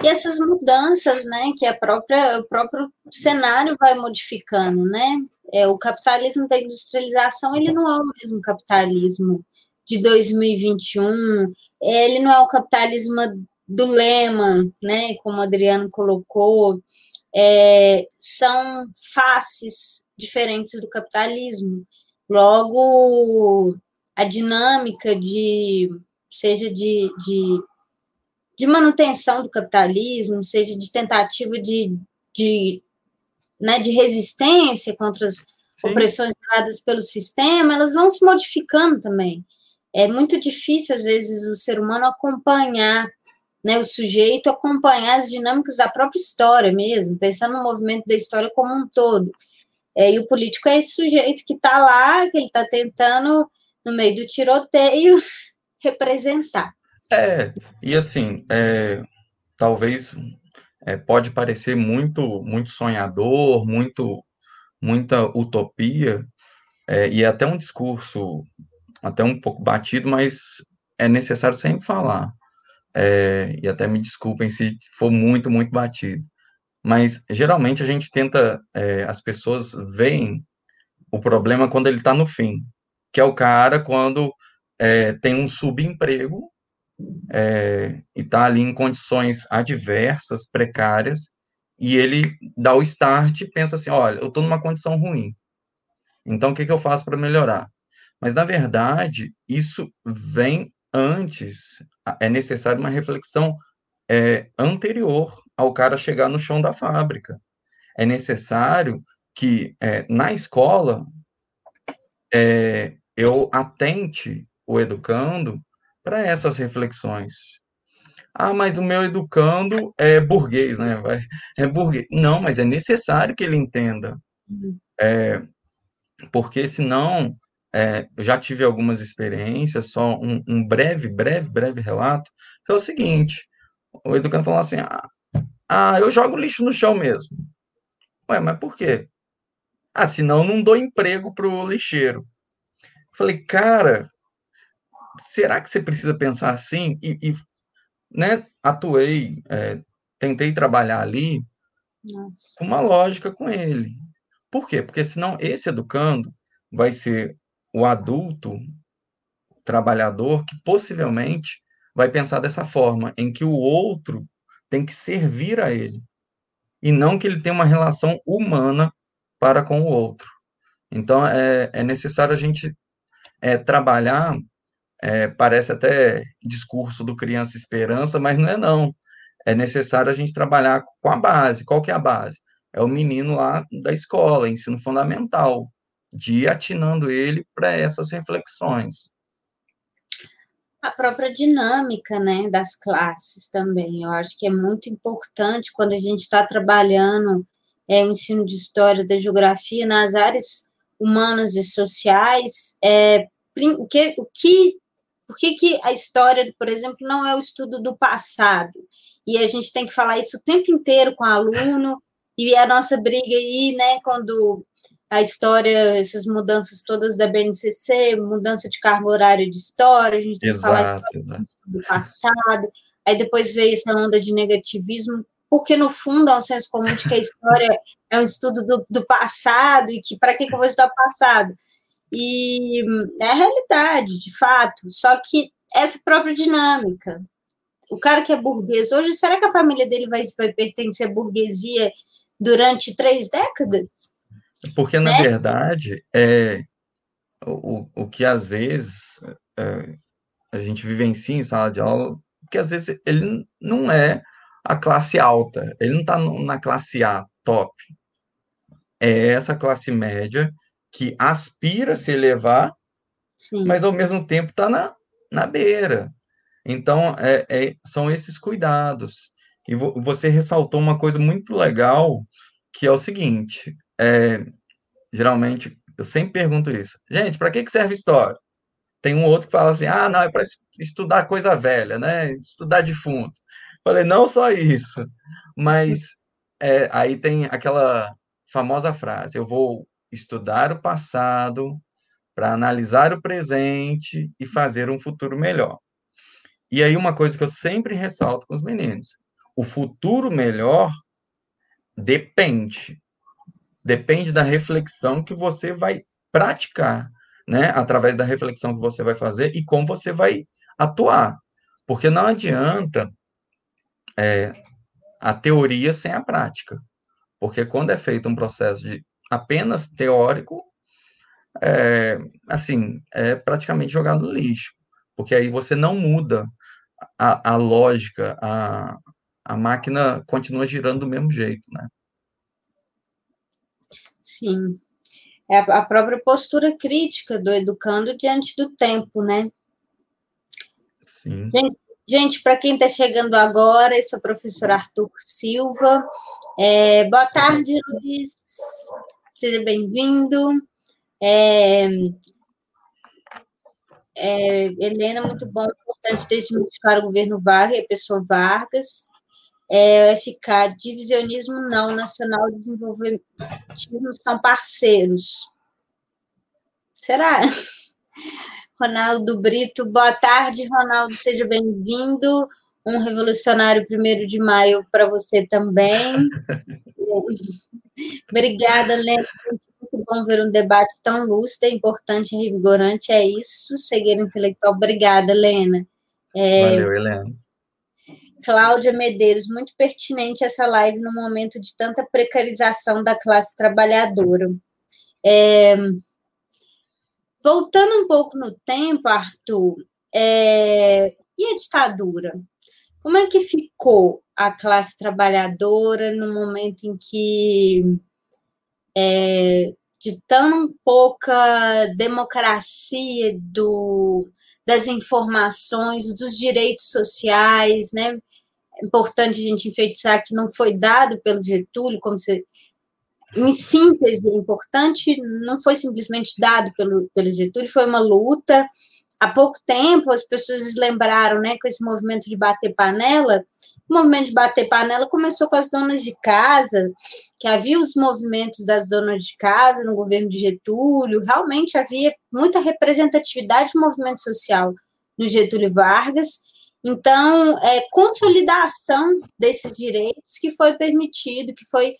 S1: E essas mudanças, né, que a própria, o próprio cenário vai modificando, né? É, o capitalismo da industrialização, ele não é o mesmo capitalismo de 2021, ele não é o capitalismo do Lehman, né, como o Adriano colocou, é, são faces diferentes do capitalismo. Logo, a dinâmica de, seja de, de, de manutenção do capitalismo, seja de tentativa de, de, né, de resistência contra as Sim. opressões dadas pelo sistema, elas vão se modificando também. É muito difícil, às vezes, o ser humano acompanhar né, o sujeito acompanhar as dinâmicas da própria história mesmo, pensando no movimento da história como um todo. É, e o político é esse sujeito que está lá, que ele está tentando, no meio do tiroteio, representar.
S2: É, e assim, é, talvez é, pode parecer muito, muito sonhador, muito, muita utopia, é, e é até um discurso até um pouco batido, mas é necessário sempre falar é, e até me desculpem se for muito, muito batido. Mas geralmente a gente tenta, é, as pessoas veem o problema quando ele está no fim, que é o cara quando é, tem um subemprego é, e está ali em condições adversas, precárias, e ele dá o start e pensa assim: olha, eu estou numa condição ruim, então o que, que eu faço para melhorar? Mas, na verdade, isso vem antes, é necessário uma reflexão é, anterior ao cara chegar no chão da fábrica. É necessário que é, na escola é, eu atente o educando para essas reflexões. Ah, mas o meu educando é burguês, né? É burguês. Não, mas é necessário que ele entenda. Uhum. É, porque senão é, eu já tive algumas experiências, só um, um, breve, breve, breve relato, que é o seguinte, o educando falou assim, ah, ah, eu jogo lixo no chão mesmo. Ué, mas por quê? Ah, senão não dou emprego pro lixeiro. Falei, cara, será que você precisa pensar assim? E, e né, atuei, é, tentei trabalhar ali Nossa. com uma lógica com ele. Por quê? Porque senão esse educando vai ser o adulto trabalhador que possivelmente vai pensar dessa forma, em que o outro tem que servir a ele, e não que ele tenha uma relação humana para com o outro. Então, é, é necessário a gente é, trabalhar, é, parece até discurso do Criança Esperança, mas não é não. É necessário a gente trabalhar com a base. Qual que é a base? É o menino lá da escola, ensino fundamental de ir atinando ele para essas reflexões.
S1: A própria dinâmica né, das classes também, eu acho que é muito importante quando a gente está trabalhando é, o ensino de história, da geografia nas áreas humanas e sociais, é, o que, o que, por que, que a história, por exemplo, não é o estudo do passado? E a gente tem que falar isso o tempo inteiro com o aluno, e a nossa briga aí, né, quando a história, essas mudanças todas da BNCC, mudança de cargo horário de história, a gente tem exato, que falar história do passado, aí depois veio essa onda de negativismo, porque no fundo é um senso comum de que a história é um estudo do, do passado e que para que, que eu vou estudar o passado? E é a realidade, de fato, só que essa própria dinâmica. O cara que é burguês hoje, será que a família dele vai, vai pertencer à burguesia durante três décadas?
S2: Porque, na né? verdade, é, o, o que às vezes é, a gente vivencia em sala de aula, que às vezes ele não é a classe alta, ele não está na classe A top. É essa classe média que aspira a se elevar, Sim. mas ao mesmo tempo está na, na beira. Então, é, é, são esses cuidados. E vo, você ressaltou uma coisa muito legal, que é o seguinte: é, geralmente, eu sempre pergunto isso. Gente, para que, que serve história? Tem um outro que fala assim: ah, não, é para estudar coisa velha, né? Estudar defunto. Falei, não só isso, mas é, aí tem aquela famosa frase: eu vou estudar o passado para analisar o presente e fazer um futuro melhor. E aí uma coisa que eu sempre ressalto com os meninos, o futuro melhor depende depende da reflexão que você vai praticar, né? Através da reflexão que você vai fazer e como você vai atuar. Porque não adianta é, a teoria sem a prática. Porque quando é feito um processo de apenas teórico, é, assim, é praticamente jogado no lixo, porque aí você não muda a, a lógica, a, a máquina continua girando do mesmo jeito, né?
S1: Sim. É a própria postura crítica do educando diante do tempo, né?
S2: Sim.
S1: Gente, gente para quem está chegando agora, eu sou o professor Arthur Silva. É, boa tarde, Luiz. Seja bem-vindo. É, é, Helena, muito bom, importante desmistificar o governo Vargas e a pessoa Vargas. É, ficar divisionismo não, nacional desenvolvimentismo são parceiros. Será? Ronaldo Brito, boa tarde, Ronaldo, seja bem-vindo. Um revolucionário primeiro de maio para você também. Obrigada, Helena muito bom ver um debate tão lúcido, importante e revigorante. É isso, cegueira intelectual. Obrigada, Helena.
S2: É, Valeu, Helena.
S1: Cláudia Medeiros, muito pertinente essa live no momento de tanta precarização da classe trabalhadora. É, voltando um pouco no tempo, Arthur, é, e a ditadura? Como é que ficou a classe trabalhadora no momento em que é, de tão pouca democracia do, das informações, dos direitos sociais, né? É importante a gente enfeitiçar que não foi dado pelo Getúlio, como se, em síntese, é importante, não foi simplesmente dado pelo, pelo Getúlio, foi uma luta. Há pouco tempo, as pessoas lembraram, né, com esse movimento de bater panela, o movimento de bater panela começou com as donas de casa, que havia os movimentos das donas de casa no governo de Getúlio, realmente havia muita representatividade do movimento social no Getúlio Vargas. Então, é, consolidação desses direitos que foi permitido, que foi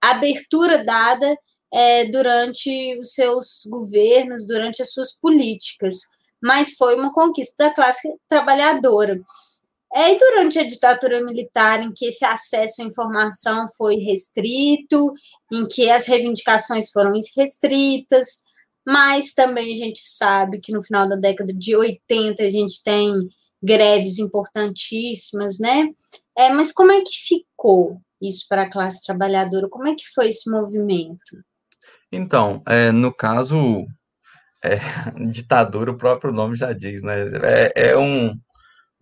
S1: abertura dada é, durante os seus governos, durante as suas políticas, mas foi uma conquista da classe trabalhadora. É, e durante a ditadura militar, em que esse acesso à informação foi restrito, em que as reivindicações foram restritas, mas também a gente sabe que no final da década de 80 a gente tem greves importantíssimas, né? É, mas como é que ficou isso para a classe trabalhadora? Como é que foi esse movimento?
S2: Então, é, no caso, é, ditadura, o próprio nome já diz, né? É, é um,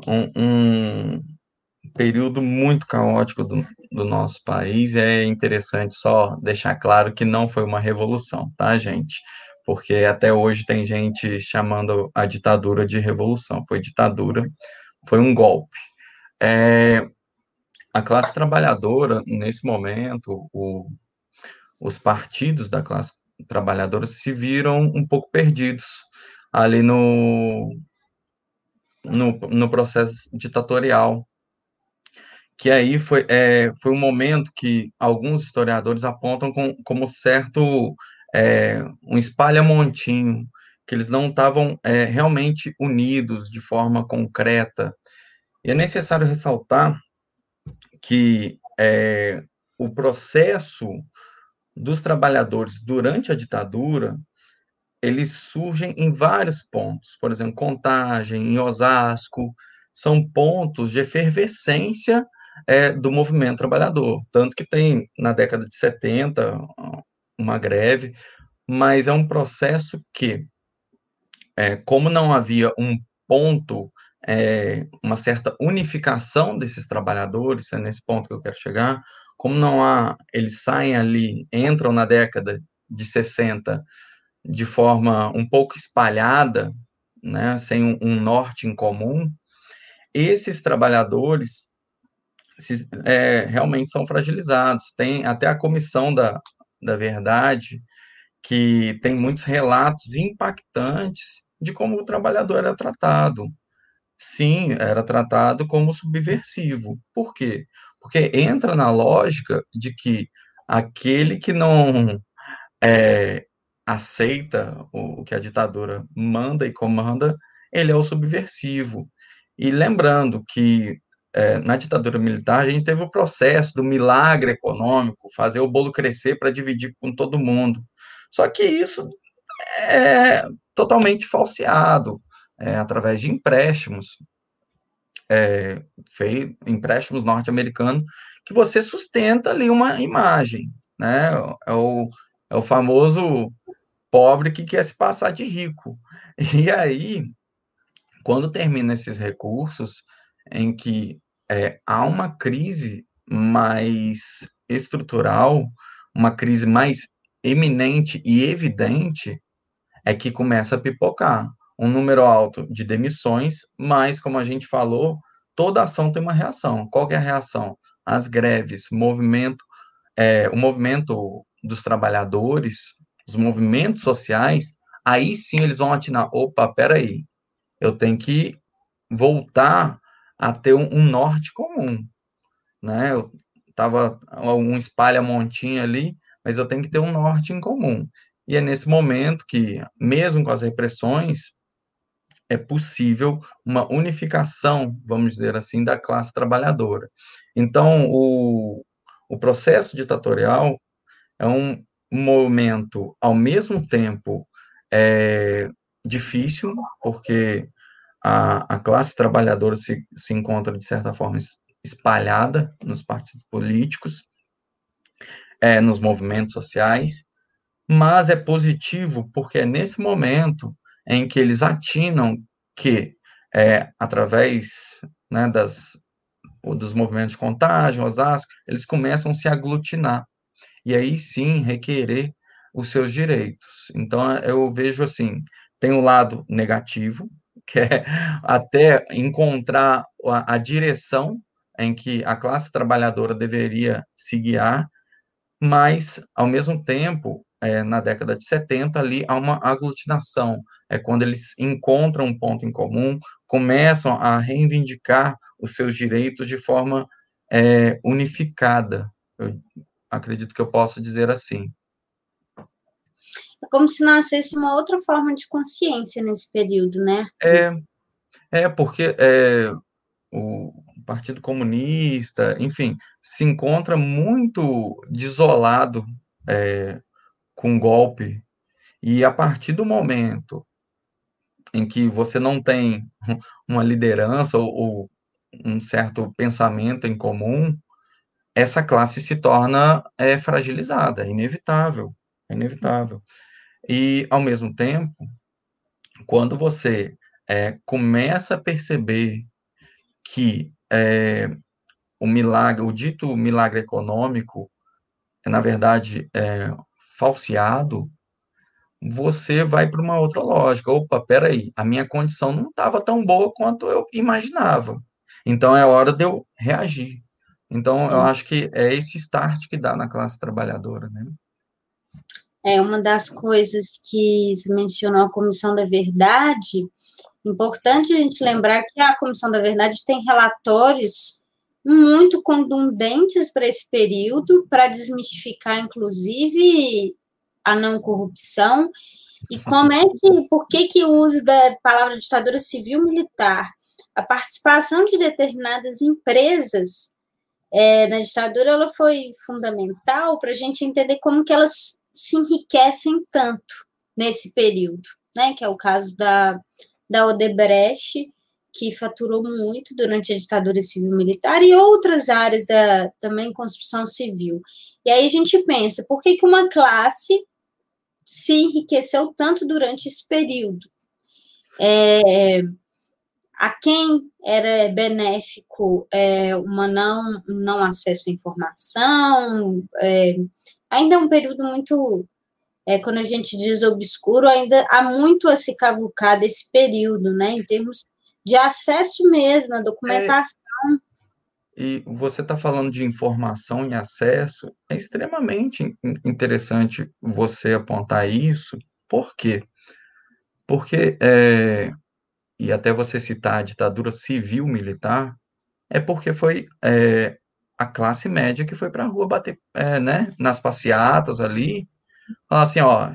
S2: um, um período muito caótico do, do nosso país. É interessante só deixar claro que não foi uma revolução, tá, gente? Porque até hoje tem gente chamando a ditadura de revolução. Foi ditadura, foi um golpe. É, a classe trabalhadora, nesse momento, o, os partidos da classe trabalhadora se viram um pouco perdidos ali no, no, no processo ditatorial, que aí foi, é, foi um momento que alguns historiadores apontam com, como certo é, um espalha-montinho, que eles não estavam é, realmente unidos de forma concreta. E é necessário ressaltar que é, o processo dos trabalhadores durante a ditadura eles surgem em vários pontos, por exemplo, Contagem, em Osasco, são pontos de efervescência é, do movimento trabalhador. Tanto que tem, na década de 70, uma greve, mas é um processo que, é, como não havia um ponto, é, uma certa unificação desses trabalhadores, é nesse ponto que eu quero chegar, como não há, eles saem ali, entram na década de 60 de forma um pouco espalhada, né, sem um, um norte em comum, esses trabalhadores se, é, realmente são fragilizados. Tem até a comissão da, da verdade, que tem muitos relatos impactantes de como o trabalhador era tratado. Sim, era tratado como subversivo. Por quê? Porque entra na lógica de que aquele que não é, aceita o, que a ditadura manda e comanda, ele é o subversivo. E lembrando que é, na ditadura militar, a gente teve o processo do milagre econômico, fazer o bolo crescer para dividir com todo mundo. Só que isso é totalmente falseado, é, através de empréstimos, é, feito, empréstimos norte-americanos, que você sustenta ali uma imagem, né? É o, é o famoso pobre que quer se passar de rico. E aí, quando termina esses recursos, em que é, há uma crise mais estrutural, uma crise mais eminente e evidente, é que começa a pipocar um número alto de demissões, mas, como a gente falou, toda ação tem uma reação. Qual é a reação? As greves, movimento, é, o movimento dos trabalhadores, os movimentos sociais, aí sim eles vão atinar, opa, peraí, eu tenho que voltar a ter um, um norte comum, né? Eu tava um espalha-montinho ali, mas eu tenho que ter um norte em comum. E é nesse momento que, mesmo com as repressões, é possível uma unificação, vamos dizer assim, da classe trabalhadora. Então, o, o processo ditatorial é um momento, ao mesmo tempo, é, difícil, porque a, a classe trabalhadora se, se encontra, de certa forma, espalhada nos partidos políticos, é, nos movimentos sociais, mas é positivo porque é nesse momento em que eles atinam que, é, através né, das, dos movimentos de contágio, Osasco, eles começam a se aglutinar, e aí sim requerer os seus direitos. Então, eu vejo assim, tem o um lado negativo, que é até encontrar a, a direção em que a classe trabalhadora deveria se guiar, mas, ao mesmo tempo, é, na década de 70, ali há uma aglutinação, é quando eles encontram um ponto em comum, começam a reivindicar os seus direitos de forma é, unificada. Eu acredito que eu posso dizer assim.
S1: É como se nascesse uma outra forma de consciência nesse período, né?
S2: É, é porque é, o Partido Comunista, enfim, se encontra muito desolado é, com golpe. E a partir do momento em que você não tem uma liderança ou, ou um certo pensamento em comum, essa classe se torna é, fragilizada, é inevitável, é inevitável. E, ao mesmo tempo, quando você é, começa a perceber que é, o milagre, o dito milagre econômico, é, na verdade, é falseado, você vai para uma outra lógica. Opa, peraí, a minha condição não estava tão boa quanto eu imaginava. Então, é hora de eu reagir. Então, eu acho que é esse start que dá na classe trabalhadora, né?
S1: É uma das coisas que se mencionou a Comissão da Verdade. Importante a gente lembrar que a Comissão da Verdade tem relatórios muito contundentes para esse período, para desmistificar, inclusive, a não corrupção. E como é que, por que que o uso da palavra ditadura civil-militar? A participação de determinadas empresas é, na ditadura ela foi fundamental para a gente entender como que elas se enriquecem tanto nesse período, né? Que é o caso da, da Odebrecht, que faturou muito durante a ditadura civil-militar e outras áreas da também construção civil. E aí a gente pensa, por que, que uma classe se enriqueceu tanto durante esse período? É, a quem era benéfico é, uma não, não acesso à informação, é, ainda é um período muito, é, quando a gente diz obscuro, ainda há muito a se cavucar desse período, né, em termos de acesso mesmo à documentação.
S2: É, e você está falando de informação e acesso, é extremamente interessante você apontar isso, por quê? Porque, é, e até você citar a ditadura civil-militar, é porque foi é, a classe média que foi para a rua bater, é, né, nas passeatas ali, falar assim, ó,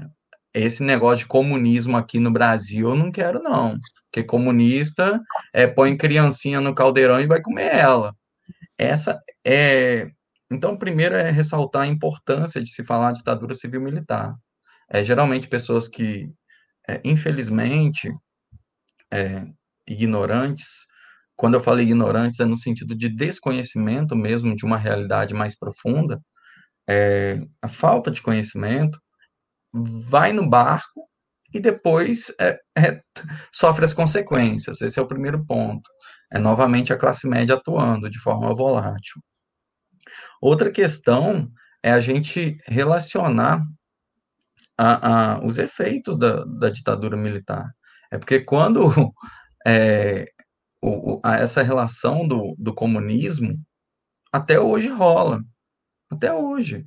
S2: esse negócio de comunismo aqui no Brasil eu não quero, não. Porque comunista é, põe criancinha no caldeirão e vai comer ela. Essa é. Então, primeiro é ressaltar a importância de se falar ditadura civil-militar. É, geralmente, pessoas que, é, infelizmente, é, ignorantes, quando eu falo ignorantes, é no sentido de desconhecimento mesmo de uma realidade mais profunda, é, a falta de conhecimento, vai no barco e depois é, é, sofre as consequências. Esse é o primeiro ponto. É novamente a classe média atuando de forma volátil. Outra questão é a gente relacionar a, a, os efeitos da, da, ditadura militar. É porque quando é, o, a, essa relação do, do comunismo até hoje rola. Até hoje.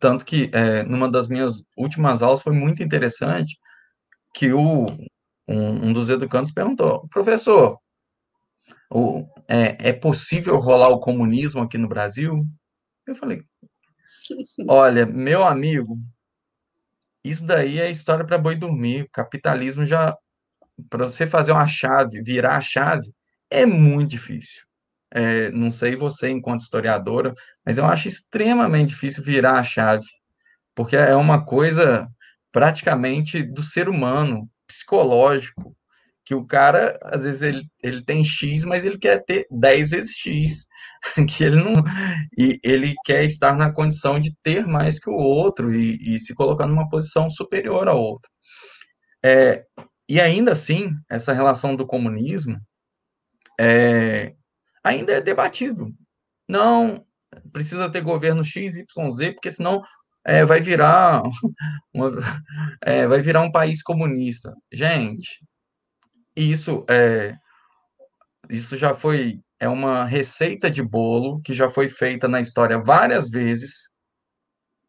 S2: Tanto que, é, numa das minhas últimas aulas, foi muito interessante que o, um, um dos educandos perguntou, professor, o, é, é possível rolar o comunismo aqui no Brasil? Eu falei, olha, meu amigo, isso daí é história para boi dormir. O capitalismo já, para você fazer uma chave, virar a chave, é muito difícil. É, não sei você enquanto historiadora, mas eu acho extremamente difícil virar a chave, porque é uma coisa praticamente do ser humano, psicológico, que o cara, às vezes, ele, ele tem X, mas ele quer ter 10 vezes X, que ele não, e ele quer estar na condição de ter mais que o outro e, e se colocar numa posição superior ao outro. É, e ainda assim, essa relação do comunismo, é, ainda é debatido. Não precisa ter governo X, Y, Z, porque senão é, vai virar uma, é, vai virar um país comunista. Gente, isso é isso já foi é uma receita de bolo que já foi feita na história várias vezes,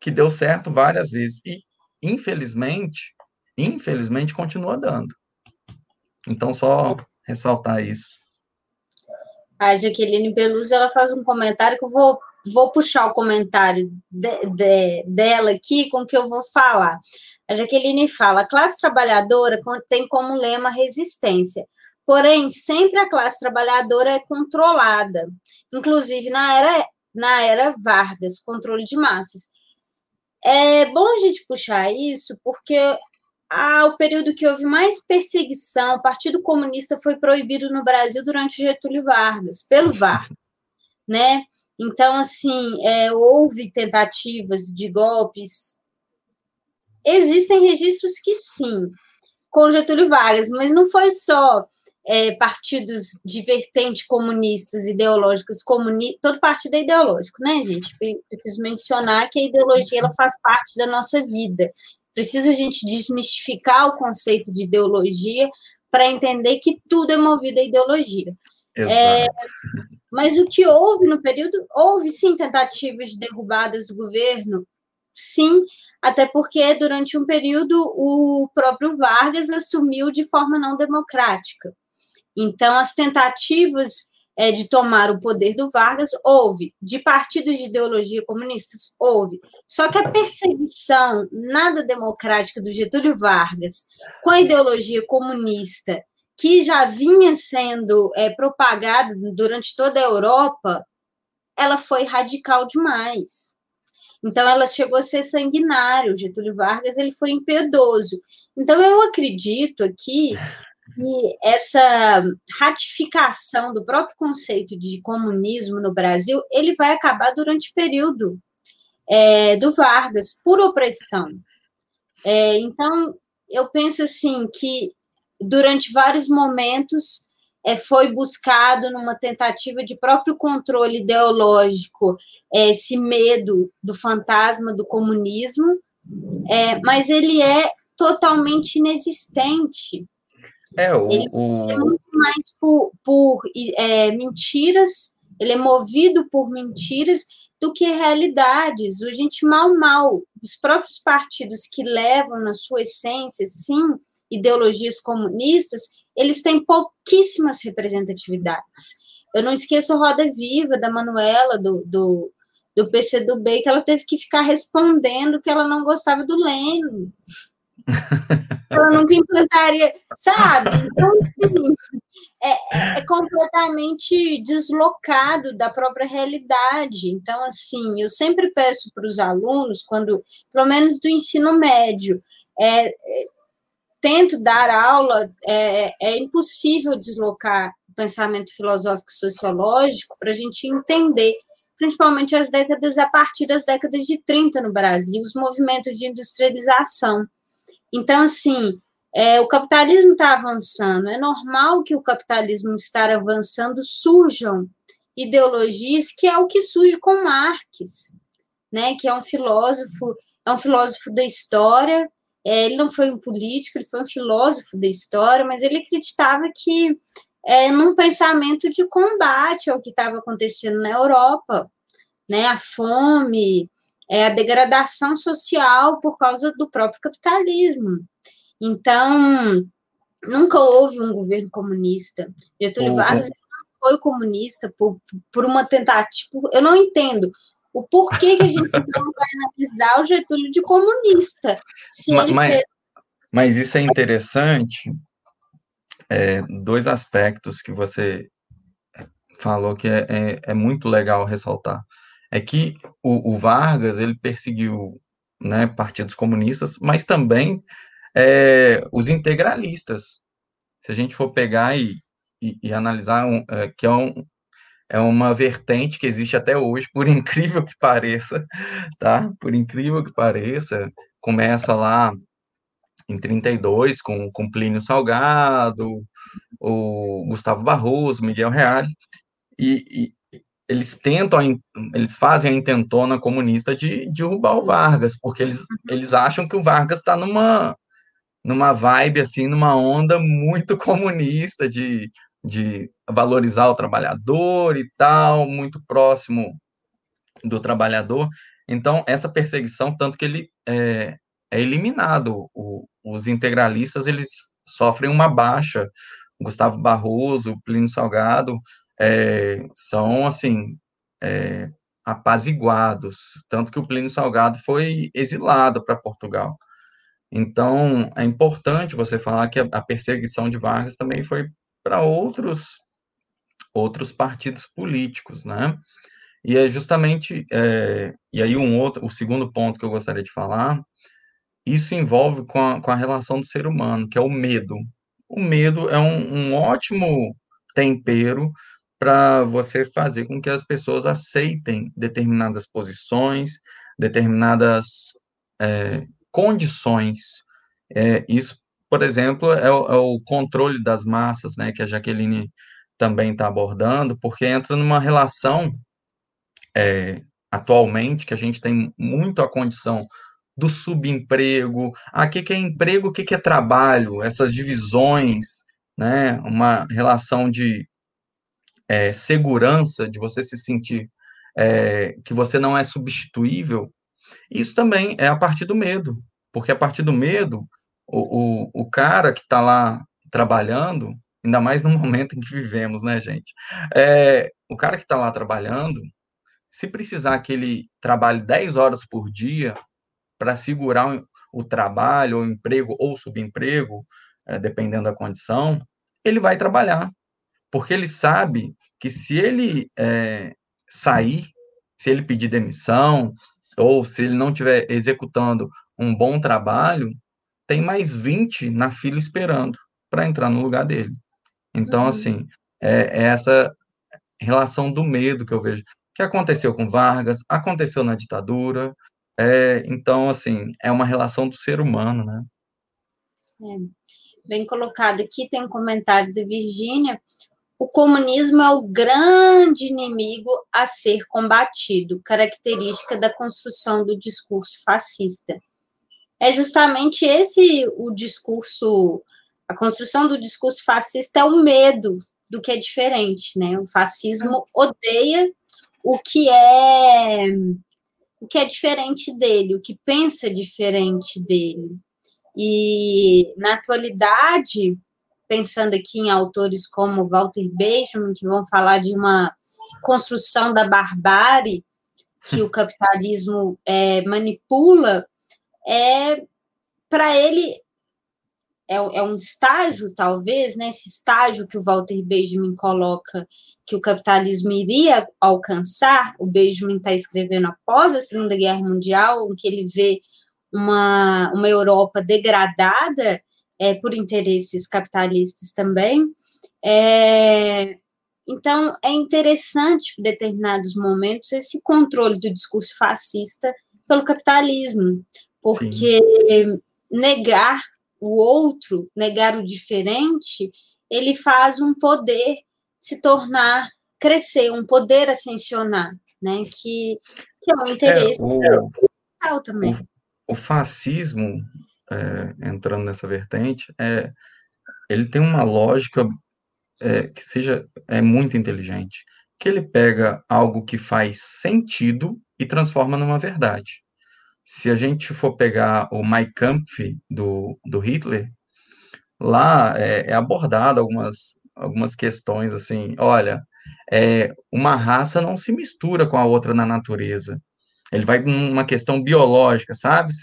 S2: que deu certo várias vezes e infelizmente, infelizmente continua dando. Então só ressaltar isso.
S1: A Jaqueline Peluso ela faz um comentário que eu vou, vou puxar o comentário de, de, dela aqui com o que eu vou falar. A Jaqueline fala: a classe trabalhadora tem como lema resistência, porém, sempre a classe trabalhadora é controlada, inclusive na era, na era Vargas controle de massas. É bom a gente puxar isso, porque ao período que houve mais perseguição, o Partido Comunista foi proibido no Brasil durante Getúlio Vargas, pelo Vargas, né? Então, assim, é, houve tentativas de golpes. Existem registros que sim, com Getúlio Vargas, mas não foi só é, partidos de vertente comunistas, ideológicos, comuni todo partido é ideológico, né, gente? Preciso mencionar que a ideologia ela faz parte da nossa vida. Precisa a gente desmistificar o conceito de ideologia para entender que tudo é movido a ideologia. É, mas o que houve no período, houve sim tentativas de derrubadas do governo sim, até porque durante um período o próprio Vargas assumiu de forma não democrática. Então, as tentativas é, de tomar o poder do Vargas houve, de partidos de ideologia comunistas houve. Só que a perseguição nada democrática do Getúlio Vargas com a ideologia comunista que já vinha sendo é, propagada durante toda a Europa, ela foi radical demais. Então, ela chegou a ser sanguinário. Getúlio Vargas ele foi impiedoso. Então, eu acredito aqui que essa ratificação do próprio conceito de comunismo no Brasil ele vai acabar durante o período é, do Vargas, por opressão. É, então, eu penso assim que durante vários momentos é, foi buscado numa tentativa de próprio controle ideológico é, esse medo do fantasma do comunismo, é, mas ele é totalmente inexistente.
S2: É, o, ele o...
S1: é muito mais por, por é, mentiras, ele é movido por mentiras do que realidades. O gente mal, mal, os próprios partidos que levam na sua essência, sim, ideologias comunistas, eles têm pouquíssimas representatividades. Eu não esqueço a Roda Viva da Manuela, do, do, do PCdoB, que ela teve que ficar respondendo que ela não gostava do Lênin. ela nunca implantaria, sabe? Então, assim, é, é, é, completamente deslocado da própria realidade. Então, assim, eu sempre peço para os alunos, quando, pelo menos do ensino médio, é, é tento dar aula, é, é impossível deslocar o pensamento filosófico sociológico para a gente entender, principalmente as décadas, a partir das décadas de 30 no Brasil, os movimentos de industrialização. Então, assim, é, o capitalismo está avançando, é normal que o capitalismo estar avançando surjam ideologias que é o que surge com Marx, né, que é um filósofo, é um filósofo da história é, ele não foi um político, ele foi um filósofo da história, mas ele acreditava que é, num pensamento de combate ao que estava acontecendo na Europa, né, a fome, é, a degradação social por causa do próprio capitalismo. Então, nunca houve um governo comunista. Getúlio uhum. Vargas não foi comunista por, por uma tentativa. Eu não entendo o porquê que a gente não vai analisar o Getúlio de comunista. Se
S2: mas, fez... mas isso é interessante, é, dois aspectos que você falou que é, é, é muito legal ressaltar. É que o, o, Vargas, ele perseguiu né, partidos comunistas, mas também é, os integralistas. Se a gente for pegar e, e, e analisar, um, é, que é um, é uma vertente que existe até hoje, por incrível que pareça, tá? Por incrível que pareça, começa lá em 32 com, com Plínio Salgado, o Gustavo Barroso, Miguel Reale, e, e eles tentam, eles fazem a intentona comunista de, de derrubar o Vargas, porque eles, eles acham que o Vargas está numa, numa vibe, assim, numa onda muito comunista de de valorizar o trabalhador e tal, muito próximo do trabalhador. Então, essa perseguição, tanto que ele é, é eliminado, o, os integralistas, eles sofrem uma baixa, Gustavo Barroso, Plínio Salgado, é, são, assim, é, apaziguados, tanto que o Plínio Salgado foi exilado para Portugal. Então, é importante você falar que a, perseguição de Vargas também foi para outros outros partidos políticos, né? E é justamente é, e aí um outro, o segundo ponto que eu gostaria de falar, isso envolve com a, com a relação do ser humano, que é o medo. O medo é um, um ótimo tempero para você fazer com que as pessoas aceitem determinadas posições, determinadas é, condições. É, isso por exemplo, é o, é o controle das massas, né, que a Jaqueline também está abordando, porque entra numa relação é, atualmente que a gente tem muito a condição do subemprego, ah, o que, que é emprego, o que, que é trabalho, essas divisões, né, uma relação de é, segurança, de você se sentir é, que você não é substituível, Isso também é a partir do medo, porque a partir do medo, o, o, o cara que está lá trabalhando, ainda mais no momento em que vivemos, né, gente? É, o cara que está lá trabalhando, se precisar que ele trabalhe 10 horas por dia para segurar o trabalho, o emprego ou subemprego, é, dependendo da condição, ele vai trabalhar, porque ele sabe que se ele é, sair, se ele pedir demissão, ou se ele não estiver executando um bom trabalho, tem mais 20 na fila esperando para entrar no lugar dele. Então, uhum. assim, é, é, essa relação do medo que eu vejo, que aconteceu com Vargas, aconteceu na ditadura, é, então, assim, é uma relação do ser humano, né?
S1: É, bem colocado aqui, tem um comentário de Virgínia, o comunismo é o grande inimigo a ser combatido, característica da construção do discurso fascista. É justamente esse o discurso, a construção do discurso fascista é o medo do que é diferente, né? O fascismo odeia o que é o que é diferente dele, o que pensa diferente dele. E na atualidade, pensando aqui em autores como Walter Benjamin, que vão falar de uma construção da barbárie que o capitalismo é, manipula, é para ele é, é, um estágio, talvez, né, esse estágio que o Walter Benjamin coloca que o capitalismo iria alcançar, o Benjamin está escrevendo após a Segunda Guerra Mundial, em que ele vê uma, uma Europa degradada é, por interesses capitalistas também. É, então, é interessante, em determinados momentos, esse controle do discurso fascista pelo capitalismo, porque Sim. negar o outro, negar o diferente, ele faz um poder se tornar, crescer, um poder ascensionar, né? Que, que é um interesse
S2: é, o, também. O, o fascismo, é, entrando nessa vertente, é, ele tem uma lógica é, que seja é muito inteligente, que ele pega algo que faz sentido e transforma numa verdade. Se a gente for pegar o Mein Kampf do, do Hitler, lá é, é abordado algumas, algumas questões assim, olha, é, uma raça não se mistura com a outra na natureza. Ele vai numa questão biológica, sabe?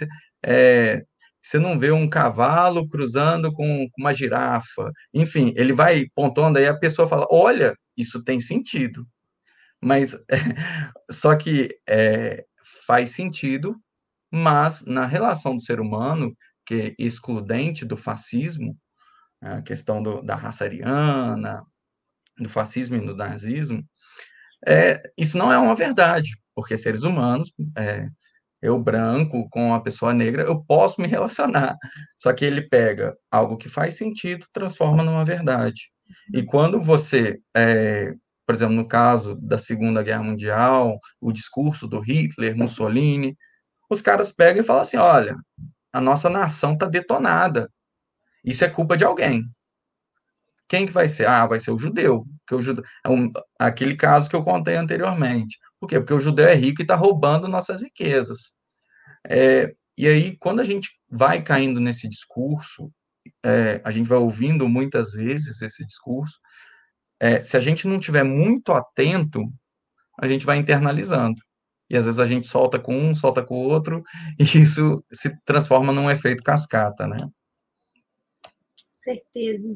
S2: É, você não vê um cavalo cruzando com, com uma girafa. Enfim, ele vai pontuando aí a pessoa fala: olha, isso tem sentido. Mas só que é, faz sentido, mas na relação do ser humano, que é excludente do fascismo, a questão do, da raça ariana, do fascismo e do nazismo, é, isso não é uma verdade, porque seres humanos, é, eu branco com uma pessoa negra, eu posso me relacionar. Só que ele pega algo que faz sentido, transforma numa verdade. E quando você, é, por exemplo, no caso da Segunda Guerra Mundial, o discurso do Hitler, Mussolini, os caras pegam e falam assim: olha, a nossa nação está detonada. Isso é culpa de alguém. Quem que vai ser? Ah, vai ser o judeu. Que o judeu é um, aquele caso que eu contei anteriormente. Por quê? Porque o judeu é rico e está roubando nossas riquezas. É, e aí, quando a gente vai caindo nesse discurso, é, a gente vai ouvindo muitas vezes esse discurso, é, se a gente não tiver muito atento, a gente vai internalizando. E às vezes a gente solta com um, solta com o outro, e isso se transforma num efeito cascata, né?
S1: certeza.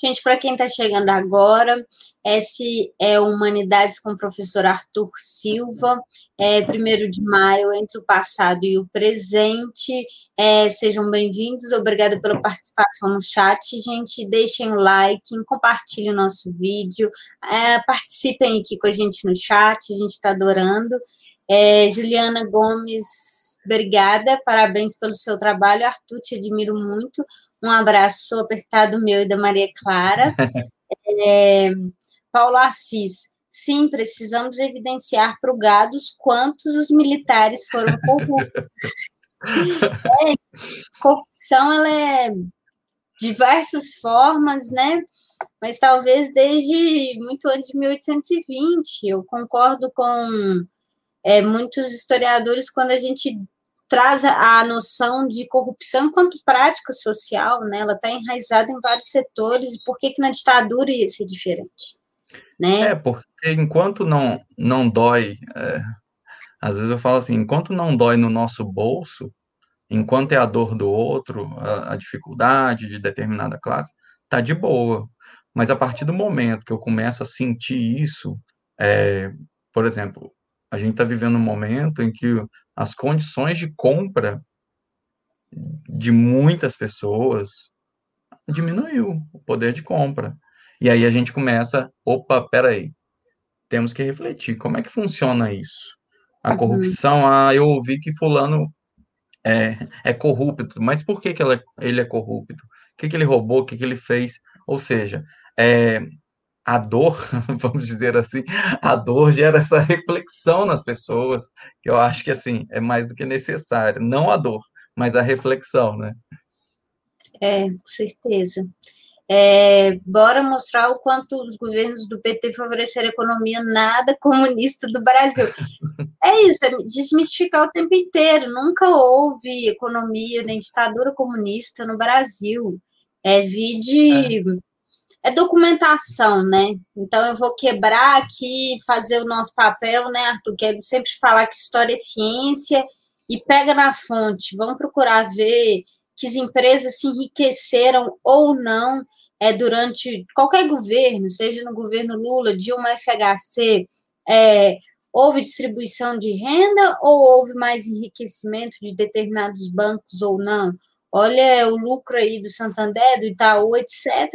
S1: Gente, para quem está chegando agora, esse é Humanidades com o professor Arthur Silva, é primeiro de maio, entre o passado e o presente. É, sejam bem-vindos, obrigada pela participação no chat, gente. Deixem o like, compartilhem o nosso vídeo, é, participem aqui com a gente no chat, a gente está adorando. É, Juliana Gomes, obrigada, parabéns pelo seu trabalho. Arthur, te admiro muito. Um abraço apertado meu e da Maria Clara. É, Paulo Assis. Sim, precisamos evidenciar para o Gados quantos os militares foram corruptos. é, corrupção, ela é diversas formas, né? Mas talvez desde muito antes de 1820. Eu concordo com é, muitos historiadores, quando a gente traz a noção de corrupção enquanto prática social, né? Ela está enraizada em vários setores. E por que, que na ditadura ia ser diferente? Né?
S2: É, porque enquanto não, não dói, é, às vezes eu falo assim, enquanto não dói no nosso bolso, enquanto é a dor do outro, a, a dificuldade de determinada classe, tá de boa. Mas a partir do momento que eu começo a sentir isso, é, por exemplo, a gente está vivendo um momento em que as condições de compra de muitas pessoas diminuiu o poder de compra. E aí a gente começa, opa, peraí, temos que refletir, como é que funciona isso? A uhum. corrupção, ah, eu ouvi que fulano é, é corrupto, mas por que, que ela, ele é corrupto? O que, que ele roubou, o que, que ele fez? Ou seja, é, a dor, vamos dizer assim, a dor gera essa reflexão nas pessoas, que eu acho que assim é mais do que necessário, não a dor, mas a reflexão, né?
S1: É, com certeza. É, bora mostrar o quanto os governos do PT favoreceram a economia nada comunista do Brasil. É isso, é desmistificar o tempo inteiro. Nunca houve economia nem ditadura comunista no Brasil. É, vide. É é documentação, né? Então eu vou quebrar aqui, fazer o nosso papel, né, Arthur? Quero sempre falar que história é ciência e pega na fonte. Vamos procurar ver que as empresas se enriqueceram ou não é, durante qualquer governo, seja no governo Lula, Dilma, FHC, é, houve distribuição de renda ou houve mais enriquecimento de determinados bancos ou não? Olha o lucro aí do Santander, do Itaú, etc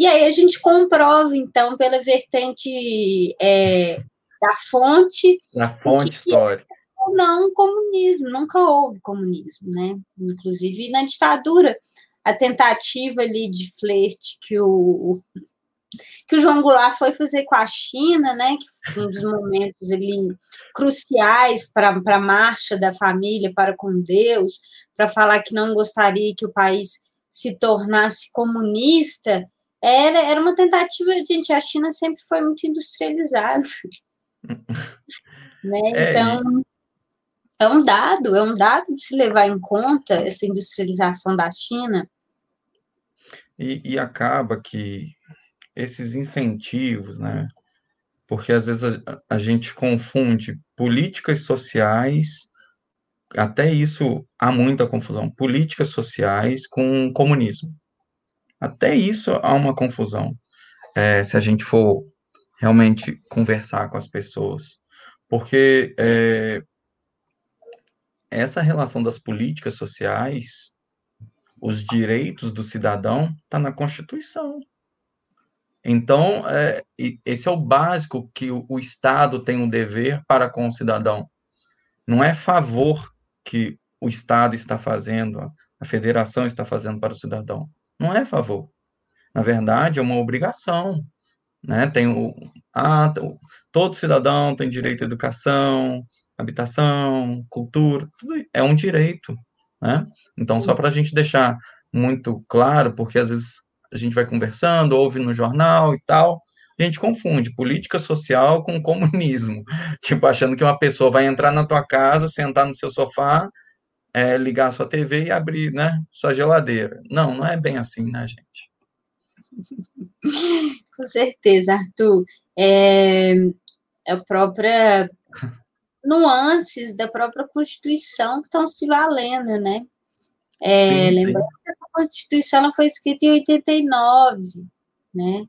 S1: e aí a gente comprova, então, pela vertente é, da fonte.
S2: Da fonte histórica.
S1: É ou não comunismo, nunca houve comunismo, né? Inclusive na ditadura, a tentativa ali de flerte que o, que o João Goulart foi fazer com a China, né? Que foi um dos momentos ali cruciais para a marcha da família para com Deus, para falar que não gostaria que o país se tornasse comunista, era, era uma tentativa, gente, a China sempre foi muito industrializada. né? É, então, é um dado, é um dado de se levar em conta essa industrialização da China.
S2: E, e acaba que esses incentivos, né? Porque às vezes a, a gente confunde políticas sociais, até isso há muita confusão, políticas sociais com comunismo. Até isso há uma confusão, é, se a gente for realmente conversar com as pessoas. Porque é, essa relação das políticas sociais, os direitos do cidadão, está na Constituição. Então, é, esse é o básico que o, o Estado tem um dever para com o cidadão. Não é favor que o Estado está fazendo, a federação está fazendo para o cidadão. Não é favor. Na verdade, é uma obrigação. Né? Tem o, ah, todo cidadão tem direito à educação, habitação, cultura, tudo é um direito. Né? Então, só para a gente deixar muito claro, porque às vezes a gente vai conversando, ouve no jornal e tal, a gente confunde política social com comunismo. Tipo, achando que uma pessoa vai entrar na tua casa, sentar no seu sofá é, ligar sua TV e abrir, né, sua geladeira. Não, não é bem assim, né, gente?
S1: Com certeza, Arthur. É, é a própria nuances da própria Constituição que estão se valendo, né? É, sim, lembrando sim. que essa Constituição ela foi escrita em 89, né?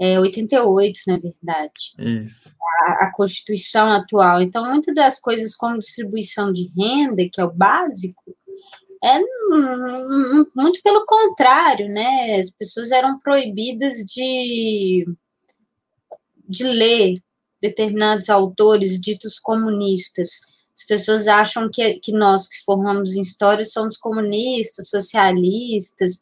S1: É, 88, na verdade.
S2: Isso.
S1: A, a, Constituição atual. Então, muitas das coisas como distribuição de renda, que é o básico, é muito pelo contrário, né? As pessoas eram proibidas de, de ler determinados autores ditos comunistas. As pessoas acham que, que nós que formamos em história somos comunistas, socialistas,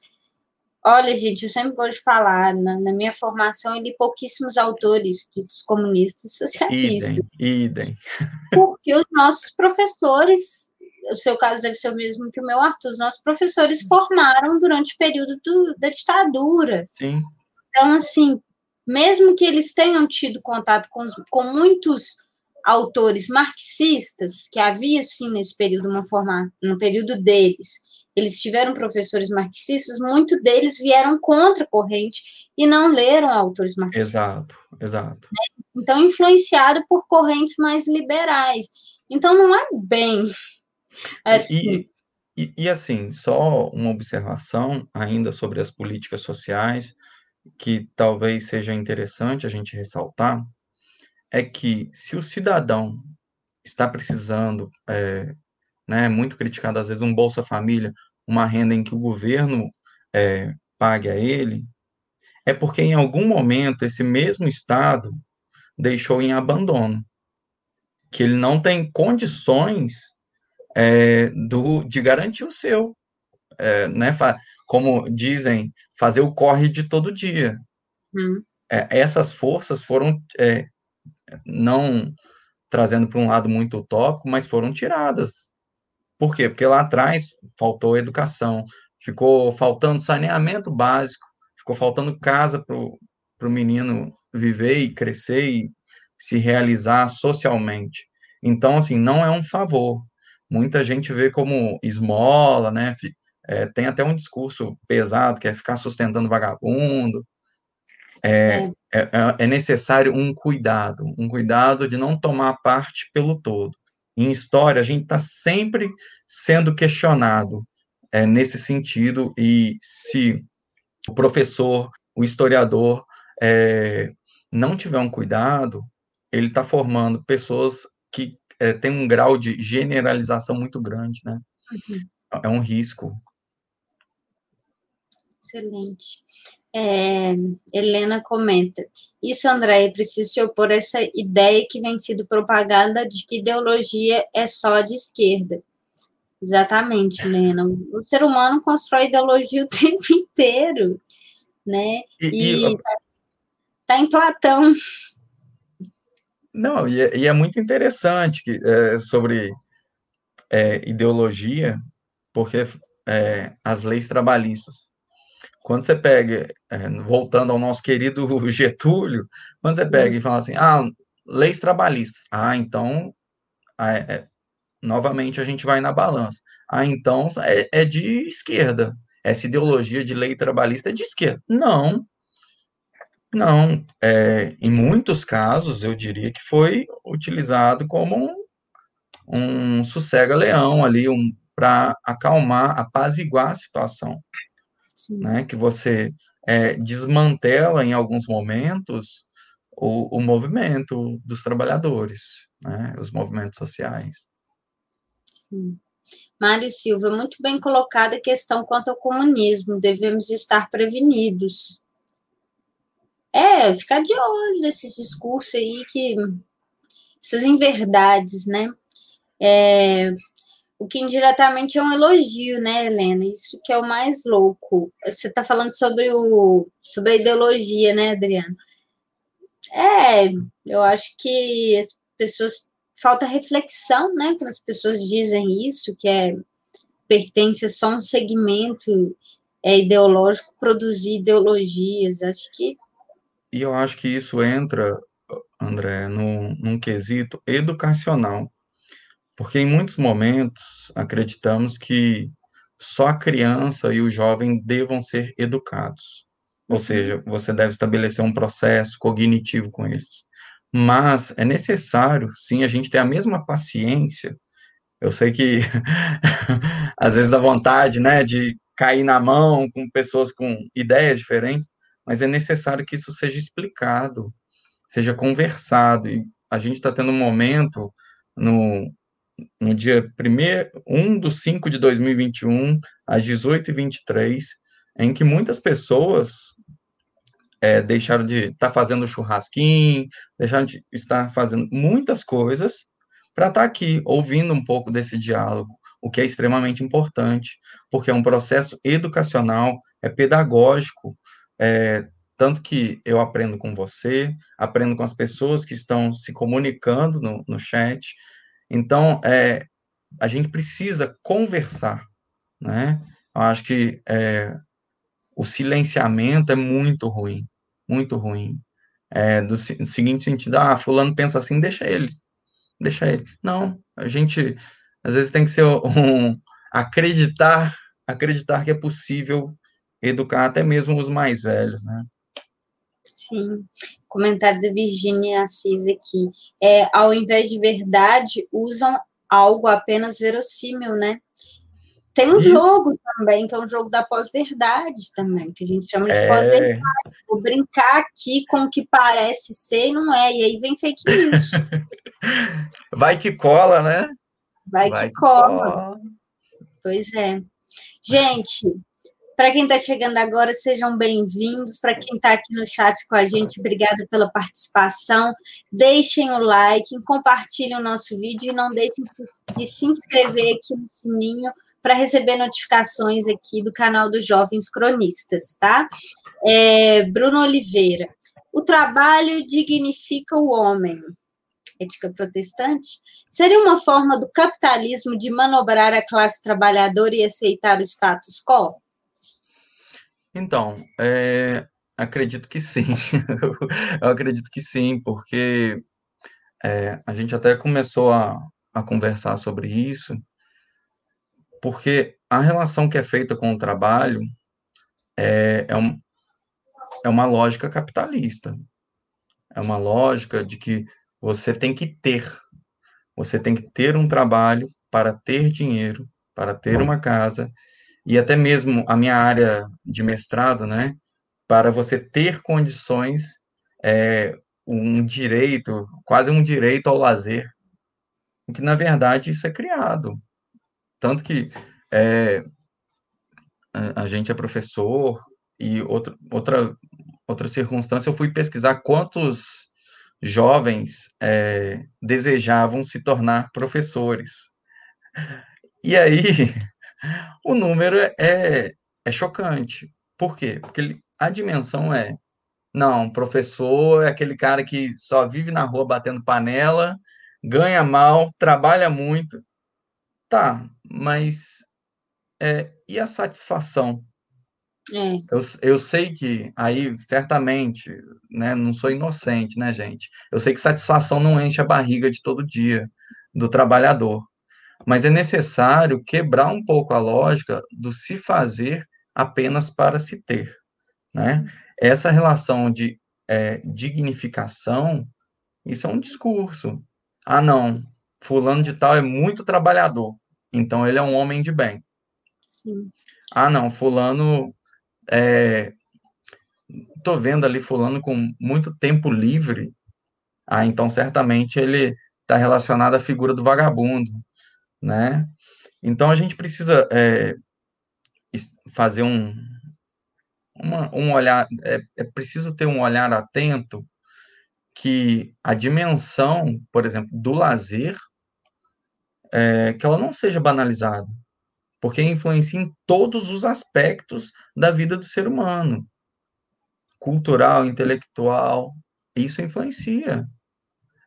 S1: Olha, gente, eu sempre gosto de falar, na, na minha formação eu li pouquíssimos autores ditos comunistas e socialistas.
S2: Idem, idem.
S1: Porque os nossos professores, o seu caso deve ser o mesmo que o meu, Arthur, os nossos professores formaram durante o período do, da ditadura.
S2: Sim.
S1: Então, assim, mesmo que eles tenham tido contato com, com muitos autores marxistas, que havia, sim, nesse período, uma formação, no período deles, eles tiveram professores marxistas, muitos deles vieram contra a corrente e não leram autores marxistas.
S2: Exato, exato.
S1: Então, influenciado por correntes mais liberais. Então, não é bem
S2: assim. E, e, e, assim, só uma observação ainda sobre as políticas sociais, que talvez seja interessante a gente ressaltar, é que se o cidadão está precisando, é, né, muito criticado às vezes, um Bolsa Família, uma renda em que o governo é, pague a ele, é porque em algum momento esse mesmo Estado deixou em abandono, que ele não tem condições é, do, de garantir o seu, é, né? Como dizem, fazer o corre de todo dia. Hum. É, essas forças foram é, não trazendo para um lado muito utópico, mas foram tiradas. Por quê? Porque lá atrás faltou educação, ficou faltando saneamento básico, ficou faltando casa para o menino viver e crescer e se realizar socialmente. Então, assim, não é um favor. Muita gente vê como esmola, né? É, tem até um discurso pesado que é ficar sustentando vagabundo. É, é. É, é, é necessário um cuidado, um cuidado de não tomar parte pelo todo. Em história, a gente está sempre sendo questionado é, nesse sentido, e se o professor, o historiador, é, não tiver um cuidado, ele está formando pessoas que é, têm um grau de generalização muito grande, né? Uhum. É um risco.
S1: Excelente. É, Helena comenta: Isso, André, é preciso se opor a essa ideia que vem sido propaganda de que ideologia é só de esquerda. Exatamente, Helena. O ser humano constrói ideologia o tempo inteiro, né? E, e tá, tá em Platão.
S2: Não, e é, e é muito interessante que, é, sobre é, ideologia, porque é, as leis trabalhistas quando você pega, é, voltando ao nosso querido Getúlio, quando você pega e fala assim, ah, leis trabalhistas, ah, então, é, é, novamente a gente vai na balança. Ah, então é, é de esquerda. Essa ideologia de lei trabalhista é de esquerda. Não, não. É, em muitos casos, eu diria que foi utilizado como um, um sossega-leão ali, um, para acalmar, apaziguar a situação né, que você é, desmantela em alguns momentos o, o movimento dos trabalhadores, né, os movimentos sociais.
S1: Sim. Mário Silva, muito bem colocada a questão quanto ao comunismo, devemos estar prevenidos. É, ficar de olho nesses discursos aí que essas inverdades, né? É, o que indiretamente é um elogio, né, Helena? Isso que é o mais louco. Você está falando sobre, o, sobre a ideologia, né, Adriano? É, eu acho que as pessoas. Falta reflexão, né, quando as pessoas dizem isso, que é pertence a só um segmento é, ideológico, produzir ideologias. Acho que.
S2: E eu acho que isso entra, André, num, num quesito educacional porque em muitos momentos acreditamos que só a criança e o jovem devam ser educados. Ou uhum. seja, você deve estabelecer um processo cognitivo com eles. Mas é necessário, sim, a gente ter a mesma paciência. Eu sei que às vezes dá vontade, né, de cair na mão com pessoas com ideias diferentes, mas é necessário que isso seja explicado, seja conversado. E a gente está tendo um momento no, no dia 1 de 5 de 2021, às 18h23, em que muitas pessoas é, deixaram de estar tá fazendo churrasquinho, deixaram de estar fazendo muitas coisas para estar tá aqui, ouvindo um pouco desse diálogo, o que é extremamente importante, porque é um processo educacional, é pedagógico, é, tanto que eu aprendo com você, aprendo com as pessoas que estão se comunicando no, no chat, então, é, a gente precisa conversar, né? Eu acho que é, o silenciamento é muito ruim, muito ruim. É, do, no seguinte sentido, ah, fulano pensa assim, deixa ele deixa ele. Não, a gente às vezes tem que ser um acreditar, acreditar que é possível educar até mesmo os mais velhos, né?
S1: Sim. Comentário da Virginia Assis aqui. É, ao invés de verdade, usam algo apenas verossímil, né? Tem um Isso. jogo também, que é um jogo da pós-verdade também, que a gente chama de é... pós-verdade. Vou brincar aqui com o que parece ser e não é, e aí vem fake news.
S2: Vai que cola, né?
S1: Vai, Vai que, que cola. cola. Pois é. Gente, para quem está chegando agora, sejam bem-vindos. Para quem está aqui no chat com a gente, obrigado pela participação. Deixem o like, compartilhem o nosso vídeo e não deixem de se inscrever aqui no sininho para receber notificações aqui do canal dos Jovens Cronistas, tá? É, Bruno Oliveira. O trabalho dignifica o homem. Ética protestante? Seria uma forma do capitalismo de manobrar a classe trabalhadora e aceitar o status quo?
S2: Então, é, acredito que sim. Eu acredito que sim, porque é, a gente até começou a, a conversar sobre isso, porque a relação que é feita com o trabalho é, é, um, é uma lógica capitalista. É uma lógica de que você tem que ter, você tem que ter um trabalho para ter dinheiro, para ter uma casa, e até mesmo a minha área de mestrado, né, para você ter condições, é, um direito, quase um direito ao lazer, que na verdade isso é criado. Tanto que é, a, gente é professor e outra, outra, outra circunstância, eu fui pesquisar quantos jovens é, desejavam se tornar professores. E aí, o número é, é chocante. Por quê? Porque ele, a dimensão é: não, professor é aquele cara que só vive na rua batendo panela, ganha mal, trabalha muito. Tá, mas é, e a satisfação? É. Eu, eu sei que aí, certamente, né, não sou inocente, né, gente? Eu sei que satisfação não enche a barriga de todo dia do trabalhador mas é necessário quebrar um pouco a lógica do se fazer apenas para se ter, né? Essa relação de é, dignificação, isso é um discurso. Ah, não, fulano de tal é muito trabalhador, então ele é um homem de bem. Sim. Ah, não, fulano é, tô vendo ali fulano com muito tempo livre, ah, então certamente ele está relacionado à figura do vagabundo né? Então a gente precisa é, fazer um, uma, um olhar, é, é preciso ter um olhar atento que a dimensão, por exemplo, do lazer, é, que ela não seja banalizada, porque influencia em todos os aspectos da vida do ser humano, cultural, intelectual, isso influencia.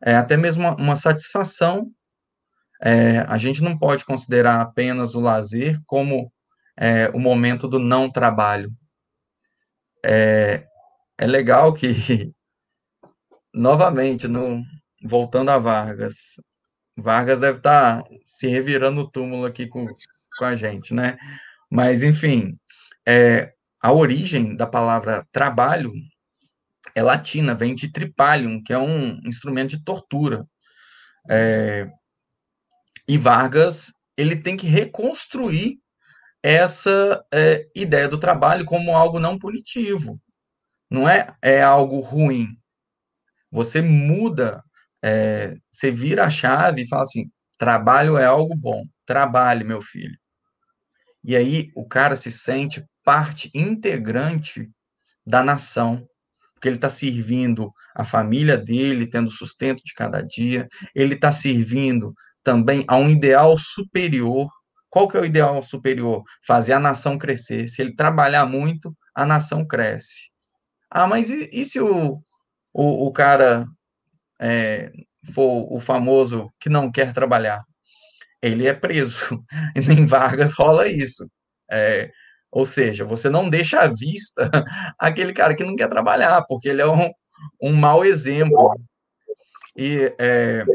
S2: É até mesmo uma, uma satisfação é, a gente não pode considerar apenas o lazer como é, o momento do não trabalho. É, é legal que, novamente, no, voltando a Vargas, Vargas deve estar se revirando o túmulo aqui com, com a gente, né? Mas, enfim, é, a origem da palavra trabalho é latina, vem de tripalium, que é um instrumento de tortura. É, e Vargas ele tem que reconstruir essa é, ideia do trabalho como algo não punitivo. Não é, é algo ruim. Você muda, é, você vira a chave e fala assim: trabalho é algo bom. Trabalhe, meu filho. E aí o cara se sente parte integrante da nação, porque ele está servindo a família dele, tendo sustento de cada dia, ele está servindo também a um ideal superior. Qual que é o ideal superior? Fazer a nação crescer. Se ele trabalhar muito, a nação cresce. Ah, mas e, e se o, o, o cara é, for o famoso que não quer trabalhar? Ele é preso. E nem Vargas rola isso. É, ou seja, você não deixa à vista aquele cara que não quer trabalhar, porque ele é um, um mau exemplo. E é,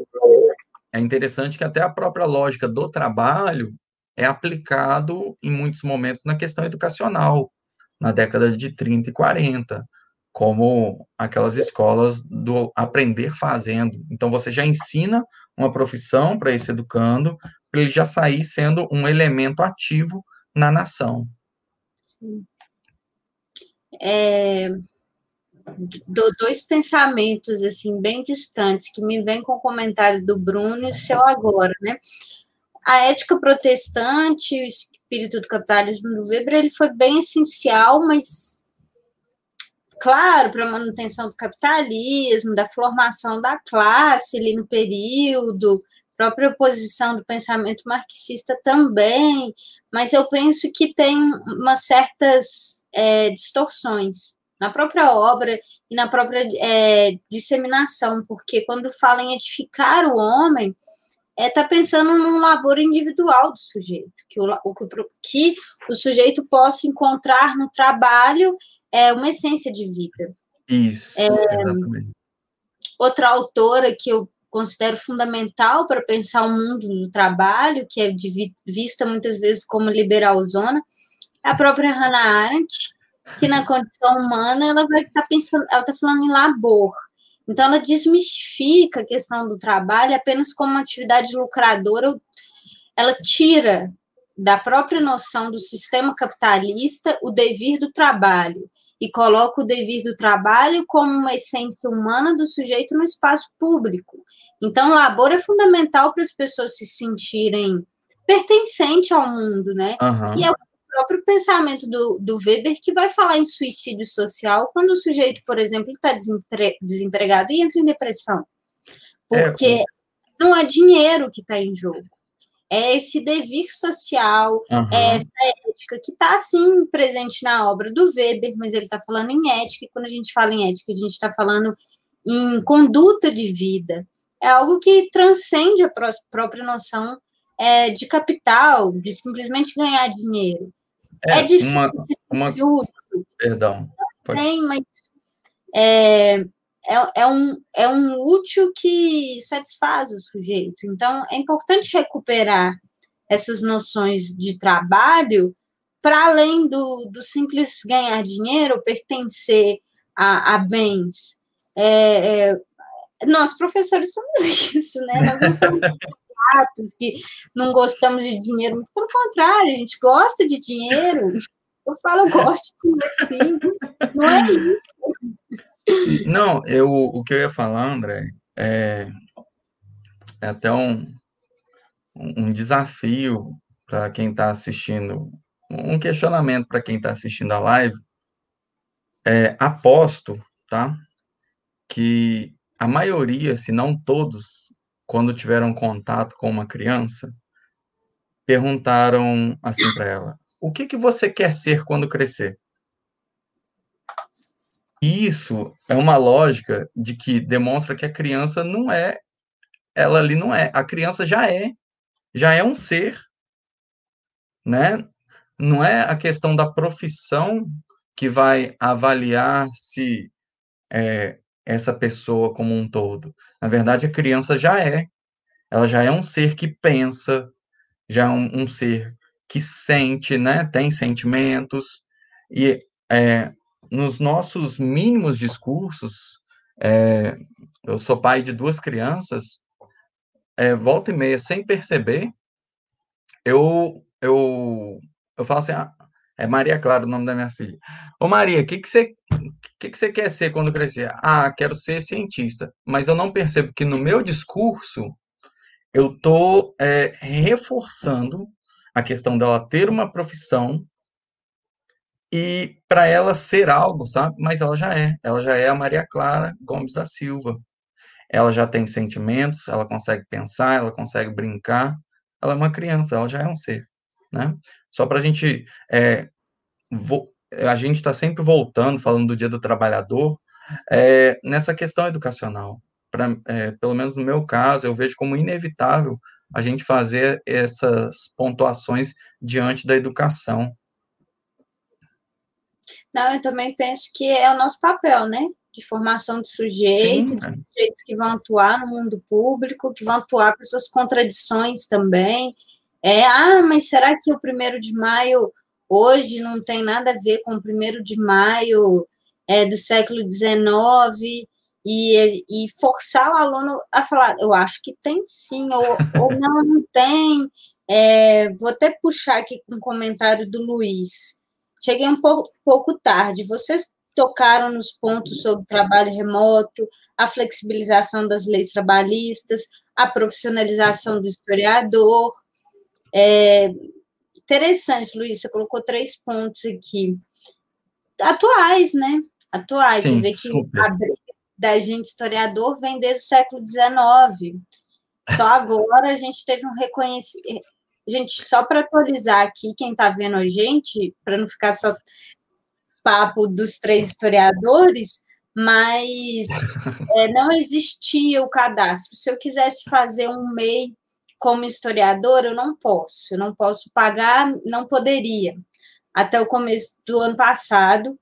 S2: é interessante que até a própria lógica do trabalho é aplicado em muitos momentos na questão educacional, na década de 30 e 40, como aquelas escolas do aprender fazendo. Então, você já ensina uma profissão para esse educando, para ele já sair sendo um elemento ativo na nação. Sim.
S1: É, dois pensamentos assim bem distantes que me vêm com o comentário do Bruno e o seu agora, né? A ética protestante, o espírito do capitalismo do Weber, ele foi bem essencial, mas claro, para a manutenção do capitalismo, da formação da classe ali no período, própria oposição do pensamento marxista também, mas eu penso que tem umas certas é, distorções na própria obra e na própria é, disseminação, porque quando fala em edificar o homem, é tá pensando num labor individual do sujeito, que o, o, que o sujeito possa encontrar no trabalho é uma essência de vida.
S2: Isso, é, exatamente.
S1: Outra autora que eu considero fundamental para pensar o mundo do trabalho, que é de, vista muitas vezes como liberalzona, é a própria Hannah Arendt, que na condição humana ela vai estar tá pensando, ela está falando em labor. Então ela desmistifica a questão do trabalho apenas como uma atividade lucradora, ela tira da própria noção do sistema capitalista o devir do trabalho e coloca o devir do trabalho como uma essência humana do sujeito no espaço público. Então, o labor é fundamental para as pessoas se sentirem pertencentes ao mundo, né? Uhum. E é o próprio pensamento do, do Weber que vai falar em suicídio social quando o sujeito, por exemplo, está desempre, desempregado e entra em depressão. Porque é, não é dinheiro que está em jogo. É esse devir social, uhum. é essa ética que está, sim, presente na obra do Weber, mas ele está falando em ética, e quando a gente fala em ética, a gente está falando em conduta de vida. É algo que transcende a própria noção é, de capital, de simplesmente ganhar dinheiro.
S2: É, é difícil. Uma, uma... Perdão.
S1: Pode... Tem, mas é, é, é, um, é um útil que satisfaz o sujeito. Então, é importante recuperar essas noções de trabalho para além do, do simples ganhar dinheiro, pertencer a, a bens. É, é, nós, professores, somos isso, né? Nós não somos chatos, que não gostamos de dinheiro. Pelo contrário, a gente gosta de dinheiro. Eu falo, eu gosto de dinheiro, sim. Não é
S2: isso. Não, eu, o que eu ia falar, André, é, é até um, um desafio para quem está assistindo, um questionamento para quem está assistindo a live. É, aposto, tá? Que a maioria, se não todos, quando tiveram contato com uma criança, perguntaram assim para ela: "O que que você quer ser quando crescer?" E isso é uma lógica de que demonstra que a criança não é ela ali não é, a criança já é, já é um ser, né? Não é a questão da profissão que vai avaliar se é, essa pessoa como um todo. Na verdade, a criança já é. Ela já é um ser que pensa, já é um, um ser que sente, né? Tem sentimentos. E é, nos nossos mínimos discursos, é, eu sou pai de duas crianças, é, volta e meia, sem perceber, eu, eu, eu falo assim, ah, é Maria Clara o nome da minha filha. Ô Maria, o que, que, você, que, que você quer ser quando crescer? Ah, quero ser cientista. Mas eu não percebo que no meu discurso eu estou é, reforçando a questão dela ter uma profissão e para ela ser algo, sabe? Mas ela já é. Ela já é a Maria Clara Gomes da Silva. Ela já tem sentimentos, ela consegue pensar, ela consegue brincar. Ela é uma criança, ela já é um ser, né? Só para a gente. É, a gente está sempre voltando, falando do Dia do Trabalhador, é, nessa questão educacional. Pra, é, pelo menos no meu caso, eu vejo como inevitável a gente fazer essas pontuações diante da educação.
S1: Não, eu também penso que é o nosso papel, né? de formação de sujeito, Sim, de sujeitos que vão atuar no mundo público, que vão atuar com essas contradições também. É, ah, mas será que o primeiro de maio hoje não tem nada a ver com o primeiro de maio é, do século XIX? E, e forçar o aluno a falar, eu acho que tem sim, ou, ou não, não tem. É, vou até puxar aqui um comentário do Luiz. Cheguei um pouco, pouco tarde. Vocês tocaram nos pontos sobre trabalho remoto, a flexibilização das leis trabalhistas, a profissionalização do historiador. É, interessante, Luiz, você colocou três pontos aqui. Atuais, né? Atuais. Sim, vê que a briga da gente historiador vem desde o século XIX. Só agora a gente teve um reconhecimento. Gente, só para atualizar aqui, quem está vendo a gente, para não ficar só papo dos três historiadores, mas é, não existia o cadastro. Se eu quisesse fazer um MEI como historiador, eu não posso. Eu não posso pagar, não poderia. Até o começo do ano passado,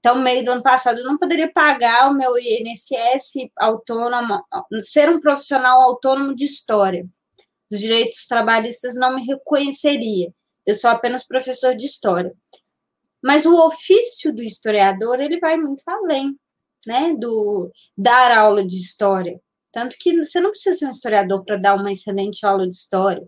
S1: até o meio do ano passado, eu não poderia pagar o meu INSS autônomo, ser um profissional autônomo de história. Os direitos trabalhistas não me reconheceria. Eu sou apenas professor de história. Mas o ofício do historiador, ele vai muito além, né, do dar aula de história. Tanto que você não precisa ser um historiador para dar uma excelente aula de história,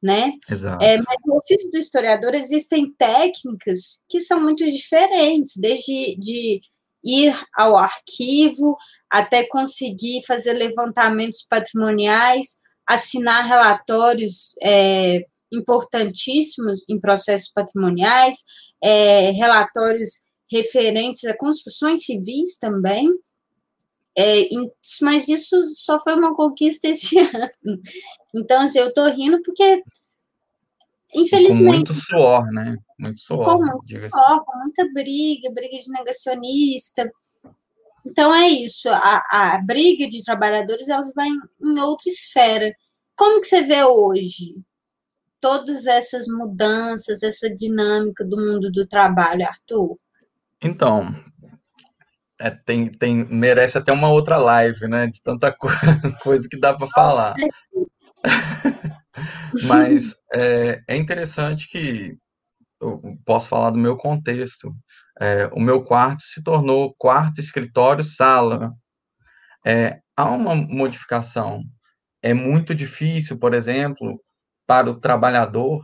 S1: né? Exato. É, mas no ofício do historiador existem técnicas que são muito diferentes, desde de ir ao arquivo até conseguir fazer levantamentos patrimoniais, assinar relatórios é, importantíssimos em processos patrimoniais, é, relatórios referentes a construções civis também, é, mas isso só foi uma conquista esse ano. Então, assim, eu estou rindo porque, infelizmente. Com
S2: muito suor, né? Muito suor.
S1: Com muito suor, com muita briga, briga de negacionista. Então, é isso. A, a briga de trabalhadores, elas vai em, em outra esfera. Como que você vê hoje? todas essas mudanças, essa dinâmica do mundo do trabalho, Arthur?
S2: Então, é, tem, tem, merece até uma outra live, né? De tanta coisa que dá para falar. Mas é, é, interessante que eu posso falar do meu contexto. É, o meu quarto se tornou quarto, escritório, sala. É, há uma modificação. É muito difícil, por exemplo, para o trabalhador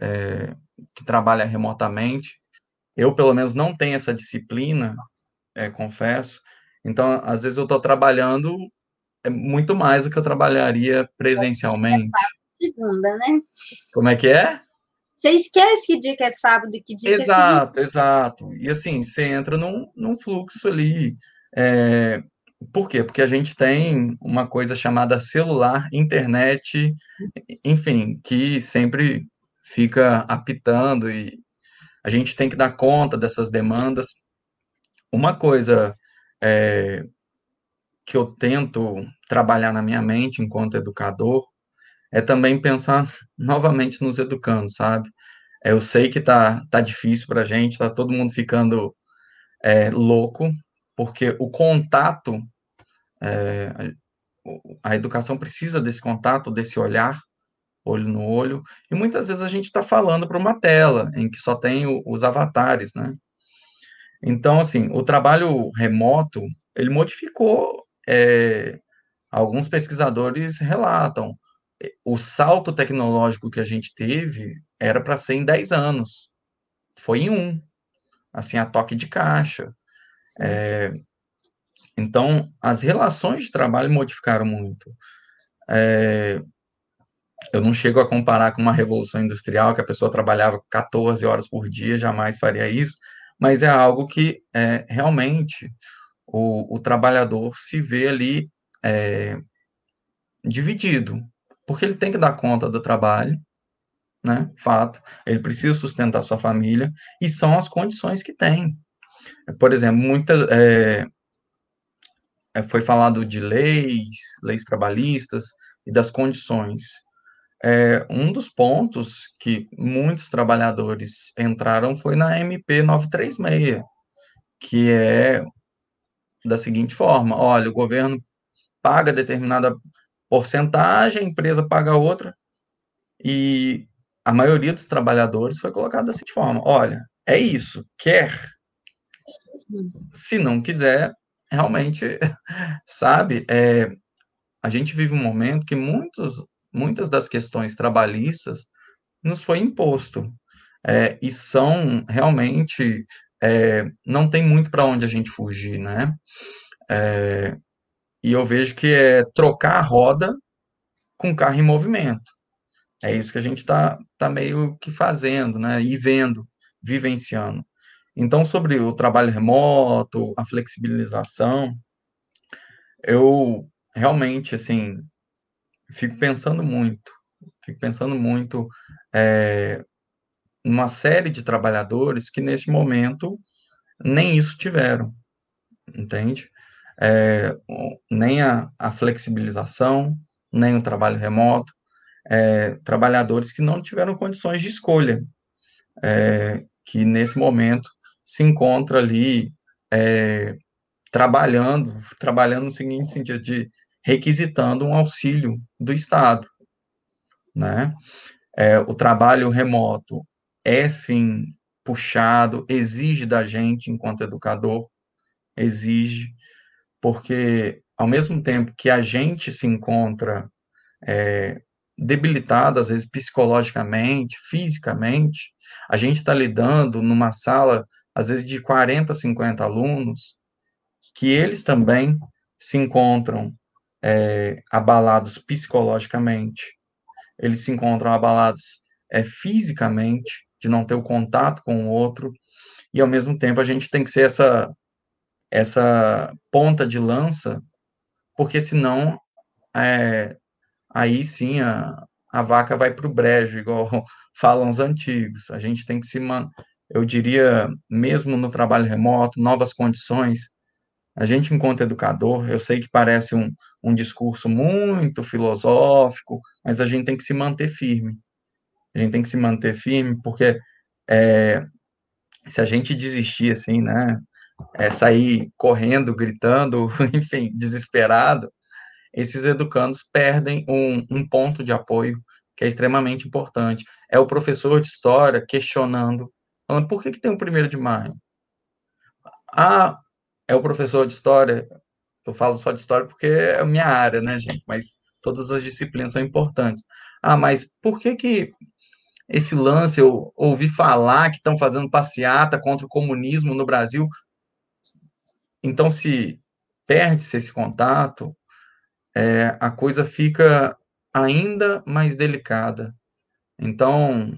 S2: é, que trabalha remotamente. Eu, pelo menos, não tenho essa disciplina, é, confesso. Então, às vezes, eu estou trabalhando é muito mais do que eu trabalharia presencialmente.
S1: Segunda, né?
S2: Como é que é?
S1: Você esquece que dia que é sábado e que dia
S2: exato,
S1: que é
S2: Exato, E assim, você entra num, num fluxo ali. É, por quê? Porque a gente tem uma coisa chamada celular, internet, enfim, que sempre fica apitando e a gente tem que dar conta dessas demandas. Uma coisa é, que eu tento trabalhar na minha mente enquanto educador é também pensar novamente nos educandos, sabe? Eu sei que tá, tá difícil para a gente, tá todo mundo ficando é, louco, porque o contato é, a educação precisa desse contato, desse olhar, olho no olho, e muitas vezes a gente está falando para uma tela em que só tem o, os avatares, né? Então, assim, o trabalho remoto, ele modificou, é, alguns pesquisadores relatam, o salto tecnológico que a gente teve era para ser em 10 anos, foi em um, assim, a toque de caixa. É, então, as relações de trabalho modificaram muito. É, eu não chego a comparar com uma revolução industrial, que a pessoa trabalhava 14 horas por dia, jamais faria isso, mas é algo que é, realmente o, o, trabalhador se vê ali é, dividido, porque ele tem que dar conta do trabalho, né? Fato, ele precisa sustentar sua família, e são as condições que tem. Por exemplo, muitas, é, é, foi falado de leis, leis trabalhistas e das condições. É, um dos pontos que muitos trabalhadores entraram foi na MP 936, que é da seguinte forma: olha, o governo paga determinada porcentagem, a empresa paga outra, e a maioria dos trabalhadores foi colocada da seguinte forma: olha, é isso, quer. Se não quiser, realmente, sabe, é, a gente vive um momento que muitos, muitas das questões trabalhistas nos foi imposto, é, e são realmente, é, não tem muito para onde a gente fugir, né? É, e eu vejo que é trocar a roda com carro em movimento. É isso que a gente está tá meio que fazendo, né? E vendo, vivenciando. Então, sobre o trabalho remoto, a flexibilização, eu realmente, assim, fico pensando muito, fico pensando muito é, uma série de trabalhadores que, nesse momento, nem isso tiveram, entende? É, nem a, a, flexibilização, nem o trabalho remoto, é, trabalhadores que não tiveram condições de escolha, é, que nesse momento se encontra ali é, trabalhando, trabalhando no seguinte sentido de requisitando um auxílio do Estado, né? É, o trabalho remoto é sim puxado, exige da gente enquanto educador, exige, porque ao mesmo tempo que a gente se encontra é, debilitado, às vezes psicologicamente, fisicamente, a gente está lidando numa sala, às vezes de 40, 50 alunos, que eles também se encontram é, abalados psicologicamente, eles se encontram abalados é, fisicamente, de não ter o contato com o outro, e ao mesmo tempo a gente tem que ser essa, essa ponta de lança, porque senão é, aí sim a, a vaca vai para o brejo, igual falam os antigos. A gente tem que se man... eu diria, mesmo no trabalho remoto, novas condições. A gente, enquanto educador, eu sei que parece um, um discurso muito filosófico, mas a gente tem que se manter firme. A gente tem que se manter firme, porque é, se a gente desistir assim, né, é, sair correndo, gritando, enfim, desesperado, esses educandos perdem um, um ponto de apoio que é extremamente importante. É o professor de história questionando, falando, por que, que tem o primeiro de maio? Ah, é o professor de história, eu falo só de história porque é a minha área, né, gente? Mas todas as disciplinas são importantes. Ah, mas por que que esse lance, eu ouvi falar que estão fazendo passeata contra o comunismo no Brasil. Então, se perde-se esse contato, é, a coisa fica ainda mais delicada. Então,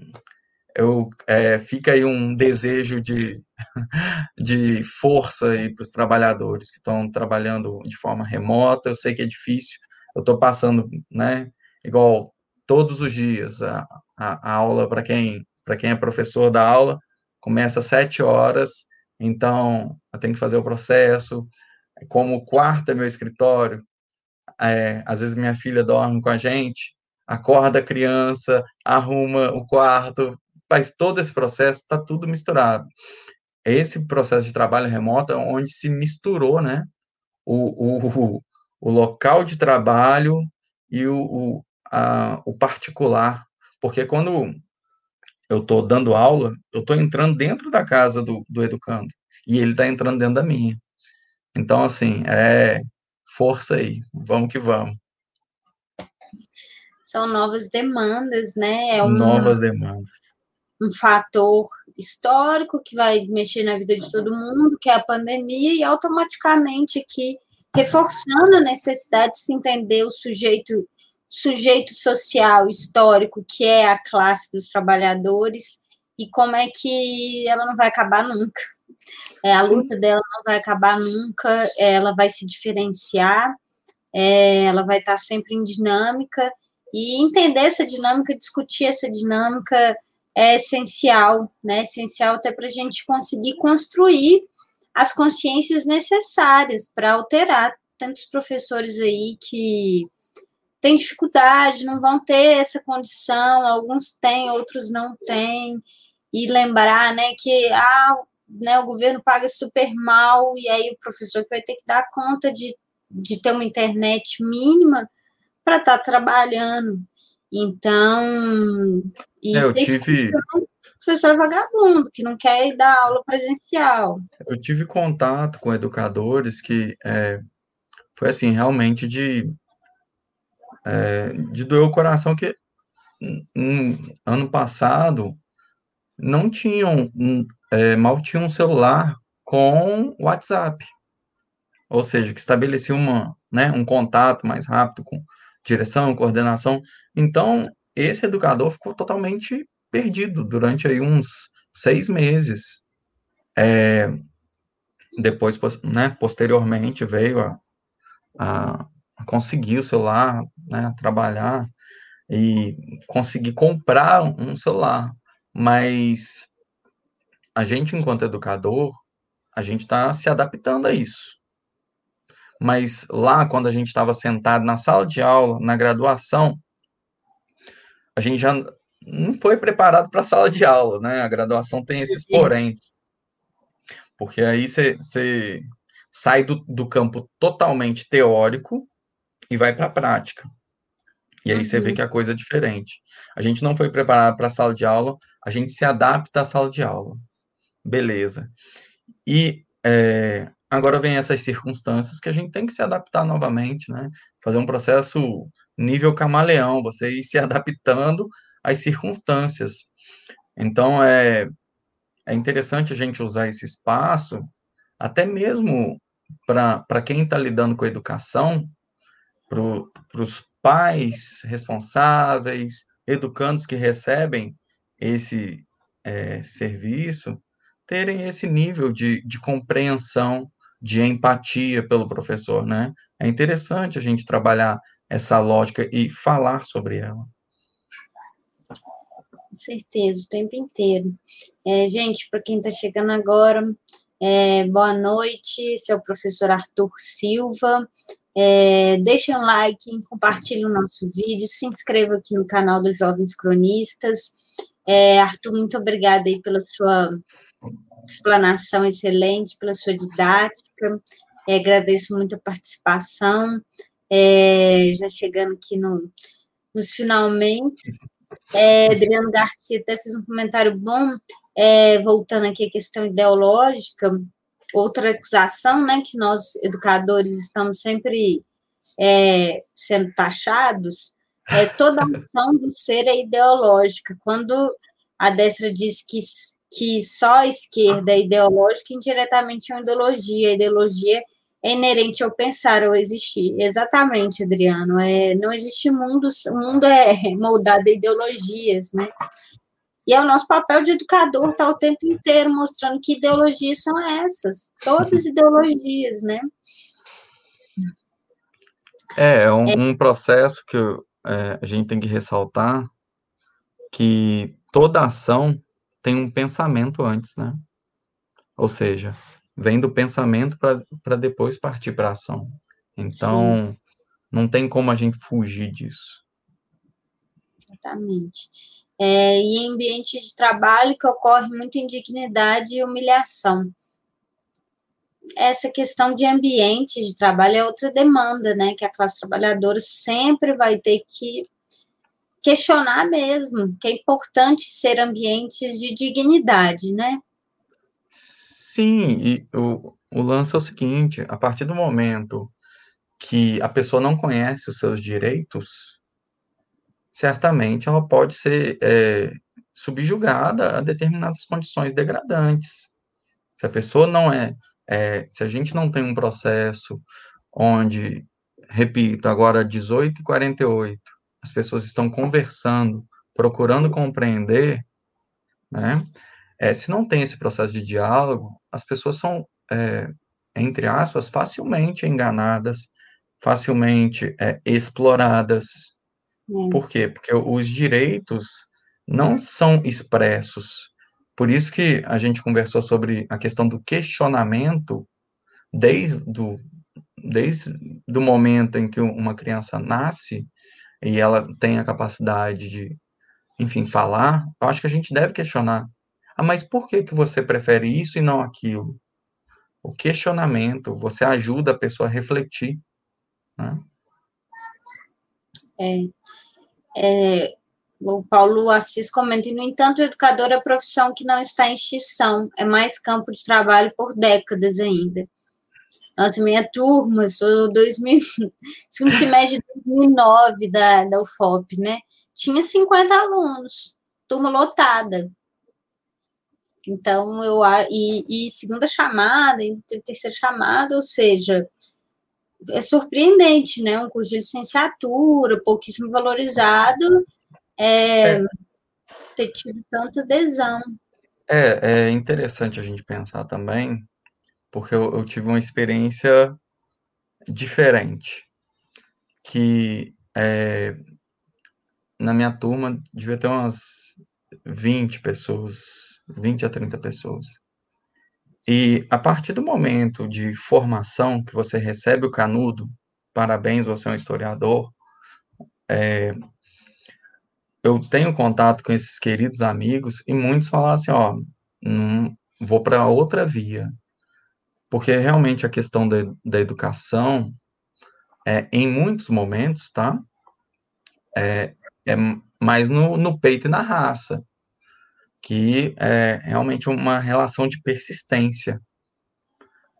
S2: eu, é, fica aí um desejo de, de força para os trabalhadores que estão trabalhando de forma remota. Eu sei que é difícil, eu estou passando, né, igual todos os dias, a, a, a aula para quem, quem é professor da aula, começa às sete horas, então eu tenho que fazer o processo. Como o quarto é meu escritório, é, às vezes minha filha dorme com a gente, acorda a criança, arruma o quarto, faz todo esse processo, está tudo misturado. Esse processo de trabalho remoto é onde se misturou, né, o, o, o local de trabalho e o, o, a, o particular, porque quando eu estou dando aula, eu estou entrando dentro da casa do, do educando, e ele está entrando dentro da minha. Então, assim, é força aí, vamos que vamos.
S1: São novas demandas, né? É
S2: uma, novas demandas.
S1: Um fator histórico que vai mexer na vida de todo mundo, que é a pandemia, e automaticamente aqui reforçando a necessidade de se entender o sujeito sujeito social histórico que é a classe dos trabalhadores e como é que ela não vai acabar nunca. É, a luta dela não vai acabar nunca, ela vai se diferenciar, é, ela vai estar sempre em dinâmica, e entender essa dinâmica, discutir essa dinâmica é essencial, né? Essencial até para a gente conseguir construir as consciências necessárias para alterar tantos professores aí que têm dificuldade, não vão ter essa condição, alguns têm, outros não têm, e lembrar, né, que ah, né, o governo paga super mal, e aí o professor vai ter que dar conta de, de ter uma internet mínima para estar tá trabalhando. Então,
S2: é, eu tive
S1: professor vagabundo que não quer ir dar aula presencial.
S2: Eu tive contato com educadores que é, foi assim realmente de é, de doer o coração que um, ano passado não tinham é, mal tinham um celular com WhatsApp, ou seja, que estabelecia uma, né, um contato mais rápido com direção, coordenação. Então, esse educador ficou totalmente perdido durante aí uns seis meses. É, depois, né, posteriormente, veio a, a conseguir o celular, né, trabalhar e conseguir comprar um celular. Mas a gente, enquanto educador, a gente está se adaptando a isso. Mas lá, quando a gente estava sentado na sala de aula, na graduação, a gente já não foi preparado para a sala de aula, né? A graduação tem esses poréns. Porque aí você sai do, do campo totalmente teórico e vai para a prática. E aí você vê uhum. que a coisa é diferente. A gente não foi preparado para a sala de aula, a gente se adapta à sala de aula. Beleza. E é, agora vem essas circunstâncias que a gente tem que se adaptar novamente, né? Fazer um processo nível camaleão, você ir se adaptando às circunstâncias. Então, é, é interessante a gente usar esse espaço, até mesmo para quem está lidando com a educação, para os pais responsáveis, educandos que recebem esse é, serviço, terem esse nível de, de compreensão, de empatia pelo professor, né? É interessante a gente trabalhar essa lógica e falar sobre ela.
S1: Com certeza, o tempo inteiro. É, gente, para quem está chegando agora, é, boa noite, o professor Arthur Silva. É, deixe um like, compartilhe o nosso vídeo, se inscreva aqui no canal dos Jovens Cronistas. É, Arthur, muito obrigada aí pela sua explanação excelente, pela sua didática. É, agradeço muito a participação. É, já chegando aqui no, nos finalmente. É, Adriano Garcia até fez um comentário bom, é, voltando aqui à questão ideológica, outra acusação, né, que nós, educadores, estamos sempre é, sendo taxados, é toda a ação do ser é ideológica. Quando a Destra diz que, que só a esquerda é ideológica, indiretamente é uma ideologia. A ideologia é inerente ao pensar ou existir. Exatamente, Adriano. É, não existe mundo, o mundo é moldado a ideologias, né? E é o nosso papel de educador estar tá o tempo inteiro mostrando que ideologias são essas, todas ideologias, né?
S2: É, é um, é. um processo que é, a gente tem que ressaltar que toda ação tem um pensamento antes, né? Ou seja, vem do pensamento para depois partir para a ação. Então, Sim. não tem como a gente fugir disso.
S1: Exatamente. É, e em ambientes de trabalho que ocorre muita indignidade e humilhação. Essa questão de ambientes de trabalho é outra demanda, né? Que a classe trabalhadora sempre vai ter que questionar mesmo, que é importante ser ambientes de dignidade, né?
S2: Sim, e o, o lance é o seguinte: a partir do momento que a pessoa não conhece os seus direitos, certamente ela pode ser é, subjugada a determinadas condições degradantes. Se a pessoa não é, é, se a gente não tem um processo onde, repito, agora 18 e 48, as pessoas estão conversando, procurando compreender, né? É, se não tem esse processo de diálogo, as pessoas são, é, entre aspas, facilmente enganadas, facilmente é, exploradas. Hum. Por quê? Porque os direitos não são expressos. Por isso que a gente conversou sobre a questão do questionamento desde do, desde do momento em que uma criança nasce e ela tem a capacidade de, enfim, falar, eu acho que a gente deve questionar Ah, mas por que, que você prefere isso e não aquilo? O questionamento, você ajuda a pessoa a refletir. Né?
S1: É, é, o Paulo Assis comenta, no entanto, o educador é profissão que não está em extinção, é mais campo de trabalho por décadas ainda. Nossa, minha turma, sou 2000, segundo semestre de 2009 da, da UFOP, né? Tinha 50 alunos, turma lotada. Então, eu e, e segunda chamada, e terceira chamada, ou seja, é surpreendente, né? Um curso de licenciatura, pouquíssimo valorizado, é, é. ter tido tanta adesão.
S2: É, é interessante a gente pensar também, porque eu, eu tive uma experiência diferente, que é, na minha turma devia ter umas 20 pessoas, 20 a 30 pessoas. E a partir do momento de formação que você recebe o canudo, parabéns, você é um historiador, é, eu tenho contato com esses queridos amigos e muitos falam assim, ó, não, vou para outra via, porque realmente a questão da, da educação, é, em muitos momentos, tá, é, é mais no, no peito e na raça, que é realmente uma relação de persistência.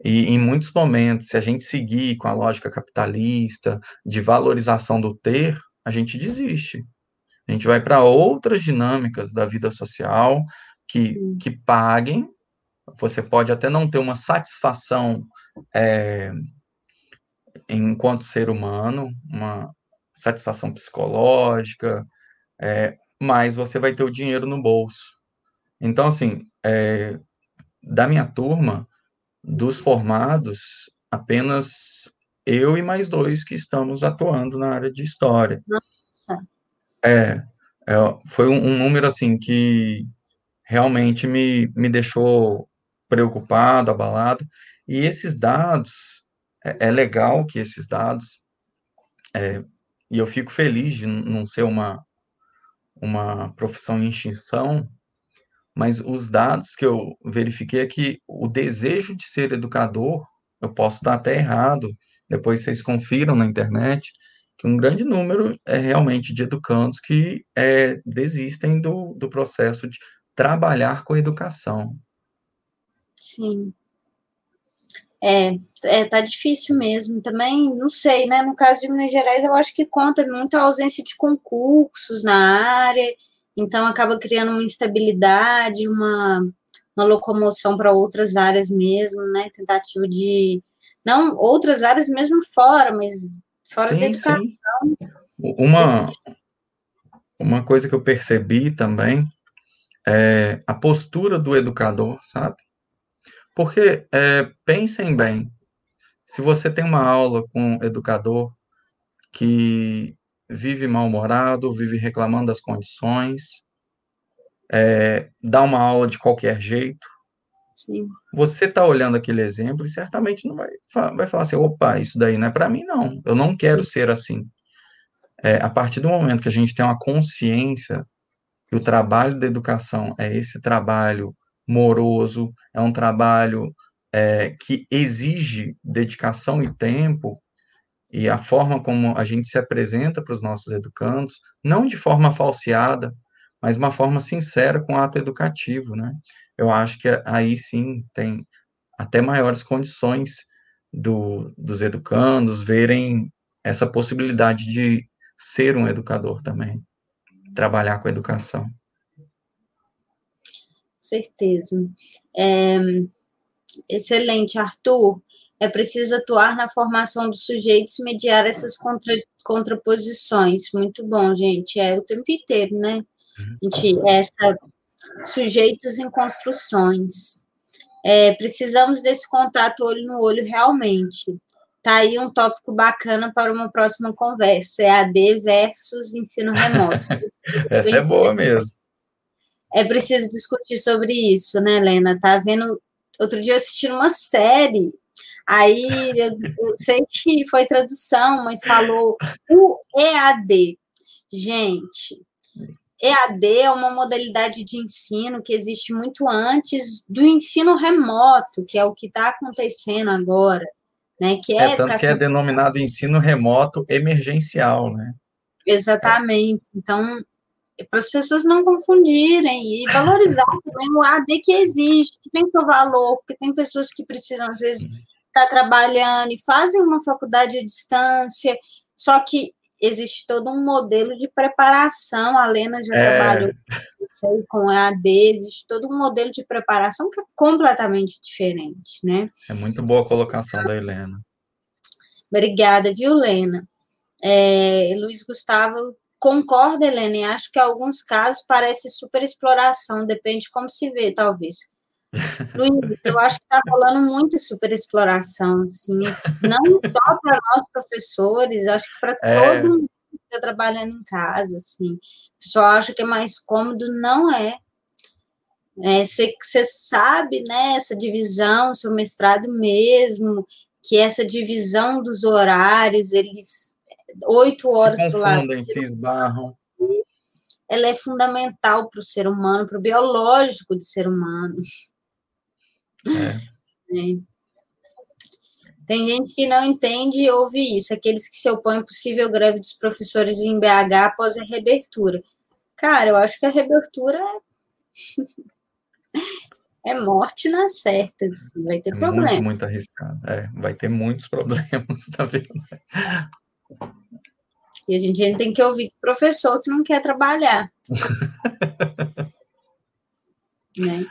S2: E em muitos momentos, se a gente seguir com a lógica capitalista, de valorização do ter, a gente desiste. A gente vai para outras dinâmicas da vida social que, que paguem. Você pode até não ter uma satisfação é, enquanto ser humano, uma satisfação psicológica, é, mas você vai ter o dinheiro no bolso. Então, assim, é, da minha turma, dos formados, apenas eu e mais dois que estamos atuando na área de história. Nossa. É, é foi um, um, número, assim, que realmente me, me deixou preocupado, abalado. E esses dados, é, é legal que esses dados, é, e eu fico feliz de não ser uma, uma profissão em extinção, mas os dados que eu verifiquei é que o desejo de ser educador, eu posso estar até errado, depois vocês confiram na internet, que um grande número é realmente de educandos que é, desistem do, do processo de trabalhar com a educação.
S1: Sim. É, é, tá difícil mesmo. Também, não sei, né? No caso de Minas Gerais, eu acho que conta muito a ausência de concursos na área então acaba criando uma instabilidade, uma, uma locomoção para outras áreas mesmo, né? Tentativa de. Não, outras áreas mesmo fora, mas fora sim, da educação. Sim.
S2: Uma, uma coisa que eu percebi também é a postura do educador, sabe? Porque é, pensem bem, se você tem uma aula com um educador que vive mal-humorado, vive reclamando das condições, é, dá uma aula de qualquer jeito. Sim. Você está olhando aquele exemplo e certamente não vai, vai falar assim: opa, isso daí não é para mim, não. Eu não quero ser assim. É, a partir do momento que a gente tem uma consciência que o trabalho da educação é esse trabalho moroso, é um trabalho é, que exige dedicação e tempo, e a forma como a gente se apresenta para os nossos educandos, não de forma falseada, mas uma forma sincera com o ato educativo, né? Eu acho que aí sim tem até maiores condições do, dos educandos verem essa possibilidade de ser um educador também, trabalhar com a educação.
S1: Certeza. É, excelente, Arthur é preciso atuar na formação dos sujeitos e mediar essas contra, contraposições. Muito bom, gente. É o tempo inteiro, né? Gente, essa sujeitos em construções. É, precisamos desse contato olho no olho realmente. Tá aí um tópico bacana para uma próxima conversa. É AD versus ensino remoto.
S2: Essa é boa mesmo.
S1: É preciso discutir sobre isso, né, Helena? Tá vendo? Outro dia eu assisti uma série Aí eu, eu sei que foi tradução, mas falou o EAD. Gente, EAD é uma modalidade de ensino que existe muito antes do ensino remoto, que é o que está acontecendo agora, né?
S2: Que é, é tanto que é denominado ensino remoto emergencial, né?
S1: Exatamente. Então, para as pessoas não confundirem e valorizar também o AD que existe, que tem seu valor, porque tem pessoas que precisam, às vezes, estar tá trabalhando e fazem uma faculdade à distância, só que existe todo um modelo de preparação, a Lena já é... trabalhou com AD, existe todo um modelo de preparação que é completamente diferente, né?
S2: É muito boa a colocação da Helena.
S1: Obrigada, viu, Lena? É, Luiz Gustavo Concordo, Helena, e acho que em alguns casos parece superexploração, depende de como se vê, talvez. Luiz, eu acho que está rolando muito superexploração, assim, não só para nós professores, acho que para é. todo mundo que está trabalhando em casa, assim. O pessoal acha que é mais cômodo, não é. Você é, sabe, né, essa divisão, seu mestrado mesmo, que essa divisão dos horários, eles oito horas
S2: se confundem, se esbarram.
S1: Ela é fundamental para o ser humano, para o biológico do ser humano. É. É. Tem gente que não entende e ouve isso, aqueles que se opõem à possível greve dos professores em BH após a reabertura. Cara, eu acho que a reabertura é, é morte na certa, assim, vai ter é problema.
S2: Muito, muito arriscado. É, vai ter muitos problemas, tá vendo?
S1: E a gente tem que ouvir professor que não quer trabalhar. né?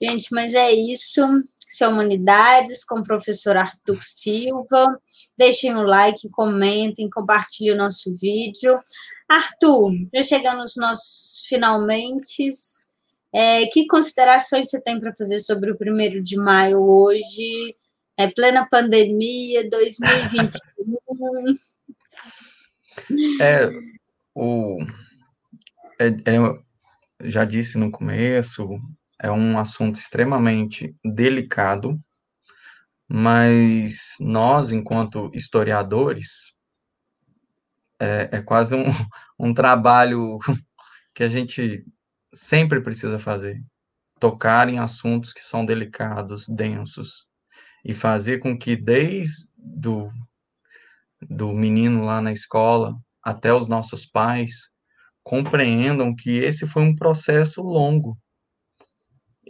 S1: Gente, mas é isso. São Humanidades com o professor Arthur Silva. Deixem o like, comentem, compartilhem o nosso vídeo. Arthur, já chegando nos nossos finalmente. É, que considerações você tem para fazer sobre o primeiro de maio hoje? É plena pandemia, 2021.
S2: É, o, é, é, já disse no começo, é um assunto extremamente delicado, mas nós, enquanto historiadores, é, é quase um, um trabalho que a gente sempre precisa fazer. Tocar em assuntos que são delicados, densos, e fazer com que desde do do menino lá na escola até os nossos pais compreendam que esse foi um processo longo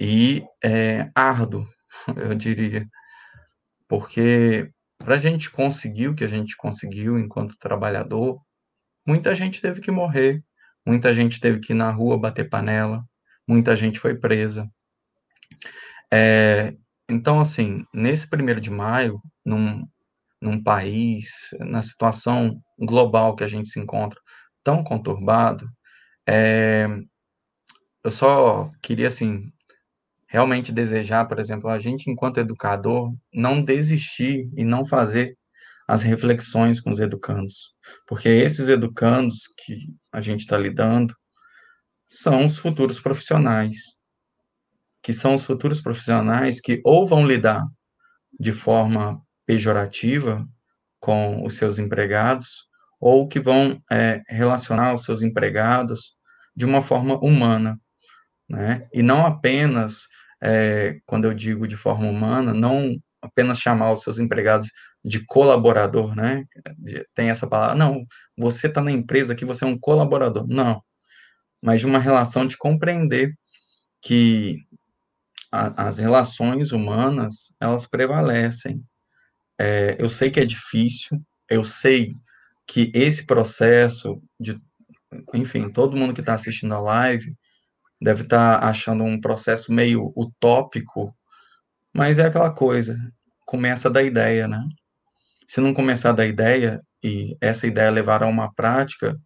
S2: e é, árduo, eu diria, porque para a gente conseguir o que a gente conseguiu enquanto trabalhador, muita gente teve que morrer, muita gente teve que ir na rua bater panela, muita gente foi presa. É, então, assim, nesse primeiro de maio, num, num país, na situação global que a gente se encontra tão conturbado, é, eu só queria, assim, realmente desejar, por exemplo, a gente, enquanto educador, não desistir e não fazer as reflexões com os educandos, porque esses educandos que a gente está lidando são os futuros profissionais, que são os futuros profissionais que ou vão lidar de forma pejorativa com os seus empregados, ou que vão é, relacionar os seus empregados de uma forma humana, né? E não apenas, é, quando eu digo de forma humana, não apenas chamar os seus empregados de colaborador, né? Tem essa palavra, não, você está na empresa que você é um colaborador, não, mas de uma relação de compreender que a, as relações humanas, elas prevalecem, é, eu sei que é difícil, eu sei que esse processo de, enfim, todo mundo que está assistindo a live deve estar tá achando um processo meio utópico, mas é aquela coisa, começa da ideia, né? Se não começar da ideia e essa ideia levar a uma prática,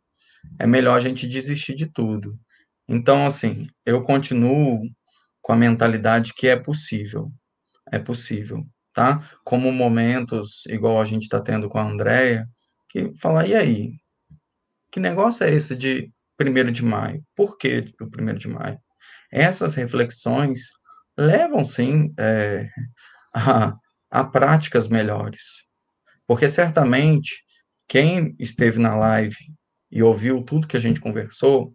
S2: é melhor a gente desistir de tudo. Então, assim, eu continuo com a mentalidade que é possível. É possível tá? Como momentos, igual a gente está tendo com a Andrea, que fala, e aí? Que negócio é esse de 1 de maio? Por que o 1 de maio? Essas reflexões levam, sim, é, a, a práticas melhores. Porque certamente, quem esteve na live e ouviu tudo que a gente conversou,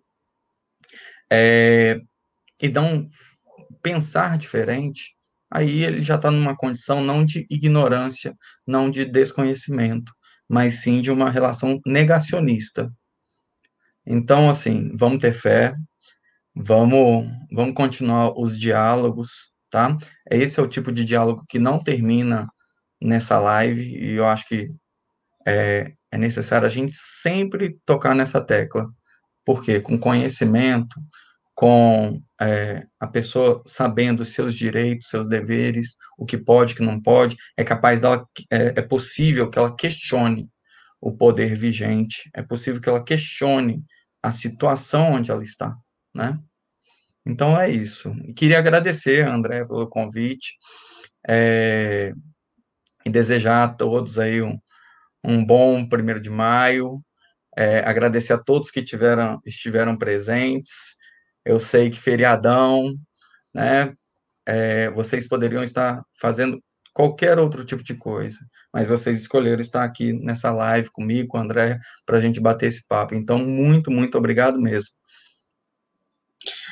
S2: é, e não pensar diferente, aí ele já está numa condição não de ignorância, não de desconhecimento, mas sim de uma relação negacionista. Então, assim, vamos ter fé, vamos, vamos continuar os diálogos, tá? Esse é o tipo de diálogo que não termina nessa live, e eu acho que é, é necessário a gente sempre tocar nessa tecla, porque com conhecimento, com é, a pessoa sabendo seus direitos, seus deveres, o que pode, o que não pode, é capaz dela, é, é possível que ela questione o poder vigente, é possível que ela questione a situação onde ela está, né? Então é isso. E queria agradecer, André, pelo convite é, e desejar a todos aí um, um bom primeiro de maio. É, agradecer a todos que tiveram, estiveram presentes. Eu sei que feriadão, né? É, vocês poderiam estar fazendo qualquer outro tipo de coisa, mas vocês escolheram estar aqui nessa live comigo, com o André, para a gente bater esse papo. Então, muito, muito obrigado mesmo.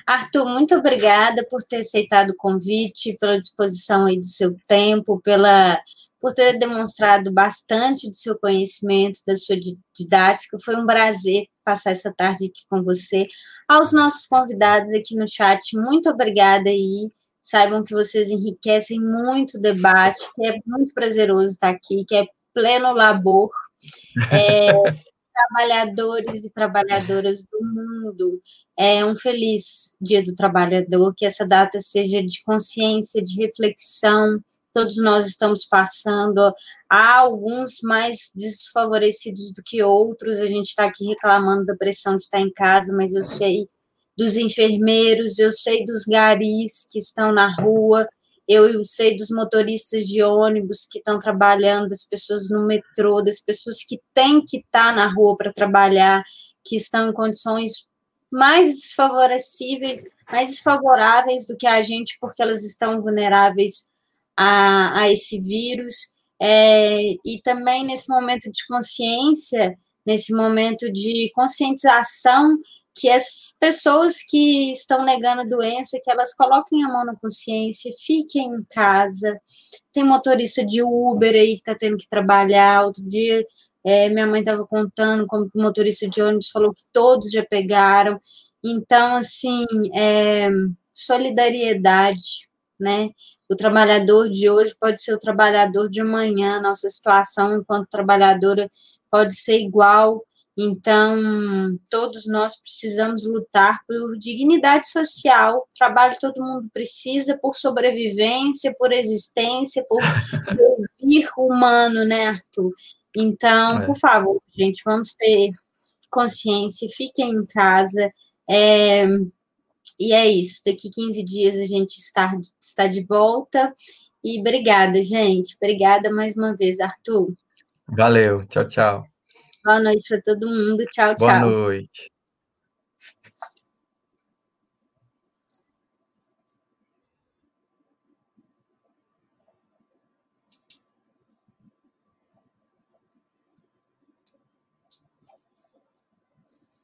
S1: Arthur, muito obrigada por ter aceitado o convite, pela disposição aí do seu tempo, pela por ter demonstrado bastante do seu conhecimento, da sua didática. Foi um prazer passar essa tarde aqui com você. Aos nossos convidados aqui no chat, muito obrigada aí. Saibam que vocês enriquecem muito o debate, que é muito prazeroso estar aqui, que é pleno labor. É, trabalhadores e trabalhadoras do mundo. É um feliz Dia do Trabalhador, que essa data seja de consciência, de reflexão. Todos nós estamos passando, há alguns mais desfavorecidos do que outros. A gente está aqui reclamando da pressão de estar em casa, mas eu sei dos enfermeiros, eu sei dos garis que estão na rua, eu sei dos motoristas de ônibus que estão trabalhando, das pessoas no metrô, das pessoas que têm que estar tá na rua para trabalhar, que estão em condições mais desfavoráveis, mais desfavoráveis do que a gente, porque elas estão vulneráveis a, a esse vírus. É, e também nesse momento de consciência, nesse momento de conscientização que as pessoas que estão negando a doença, que elas coloquem a mão na consciência, fiquem em casa. Tem motorista de Uber aí que está tendo que trabalhar. Outro dia, é, minha mãe estava contando como o motorista de ônibus falou que todos já pegaram. Então, assim, é, solidariedade, né? O trabalhador de hoje pode ser o trabalhador de amanhã. Nossa situação enquanto trabalhadora pode ser igual então, todos nós precisamos lutar por dignidade social. Trabalho todo mundo precisa por sobrevivência, por existência, por vir humano, né, Arthur? Então, é. por favor, gente, vamos ter consciência, fiquem em casa. É, e é isso. Daqui 15 dias a gente está, está de volta. E obrigada, gente. Obrigada mais uma vez, Arthur.
S2: Valeu. Tchau, tchau.
S1: Boa noite para todo mundo. Tchau, tchau.
S2: Boa noite.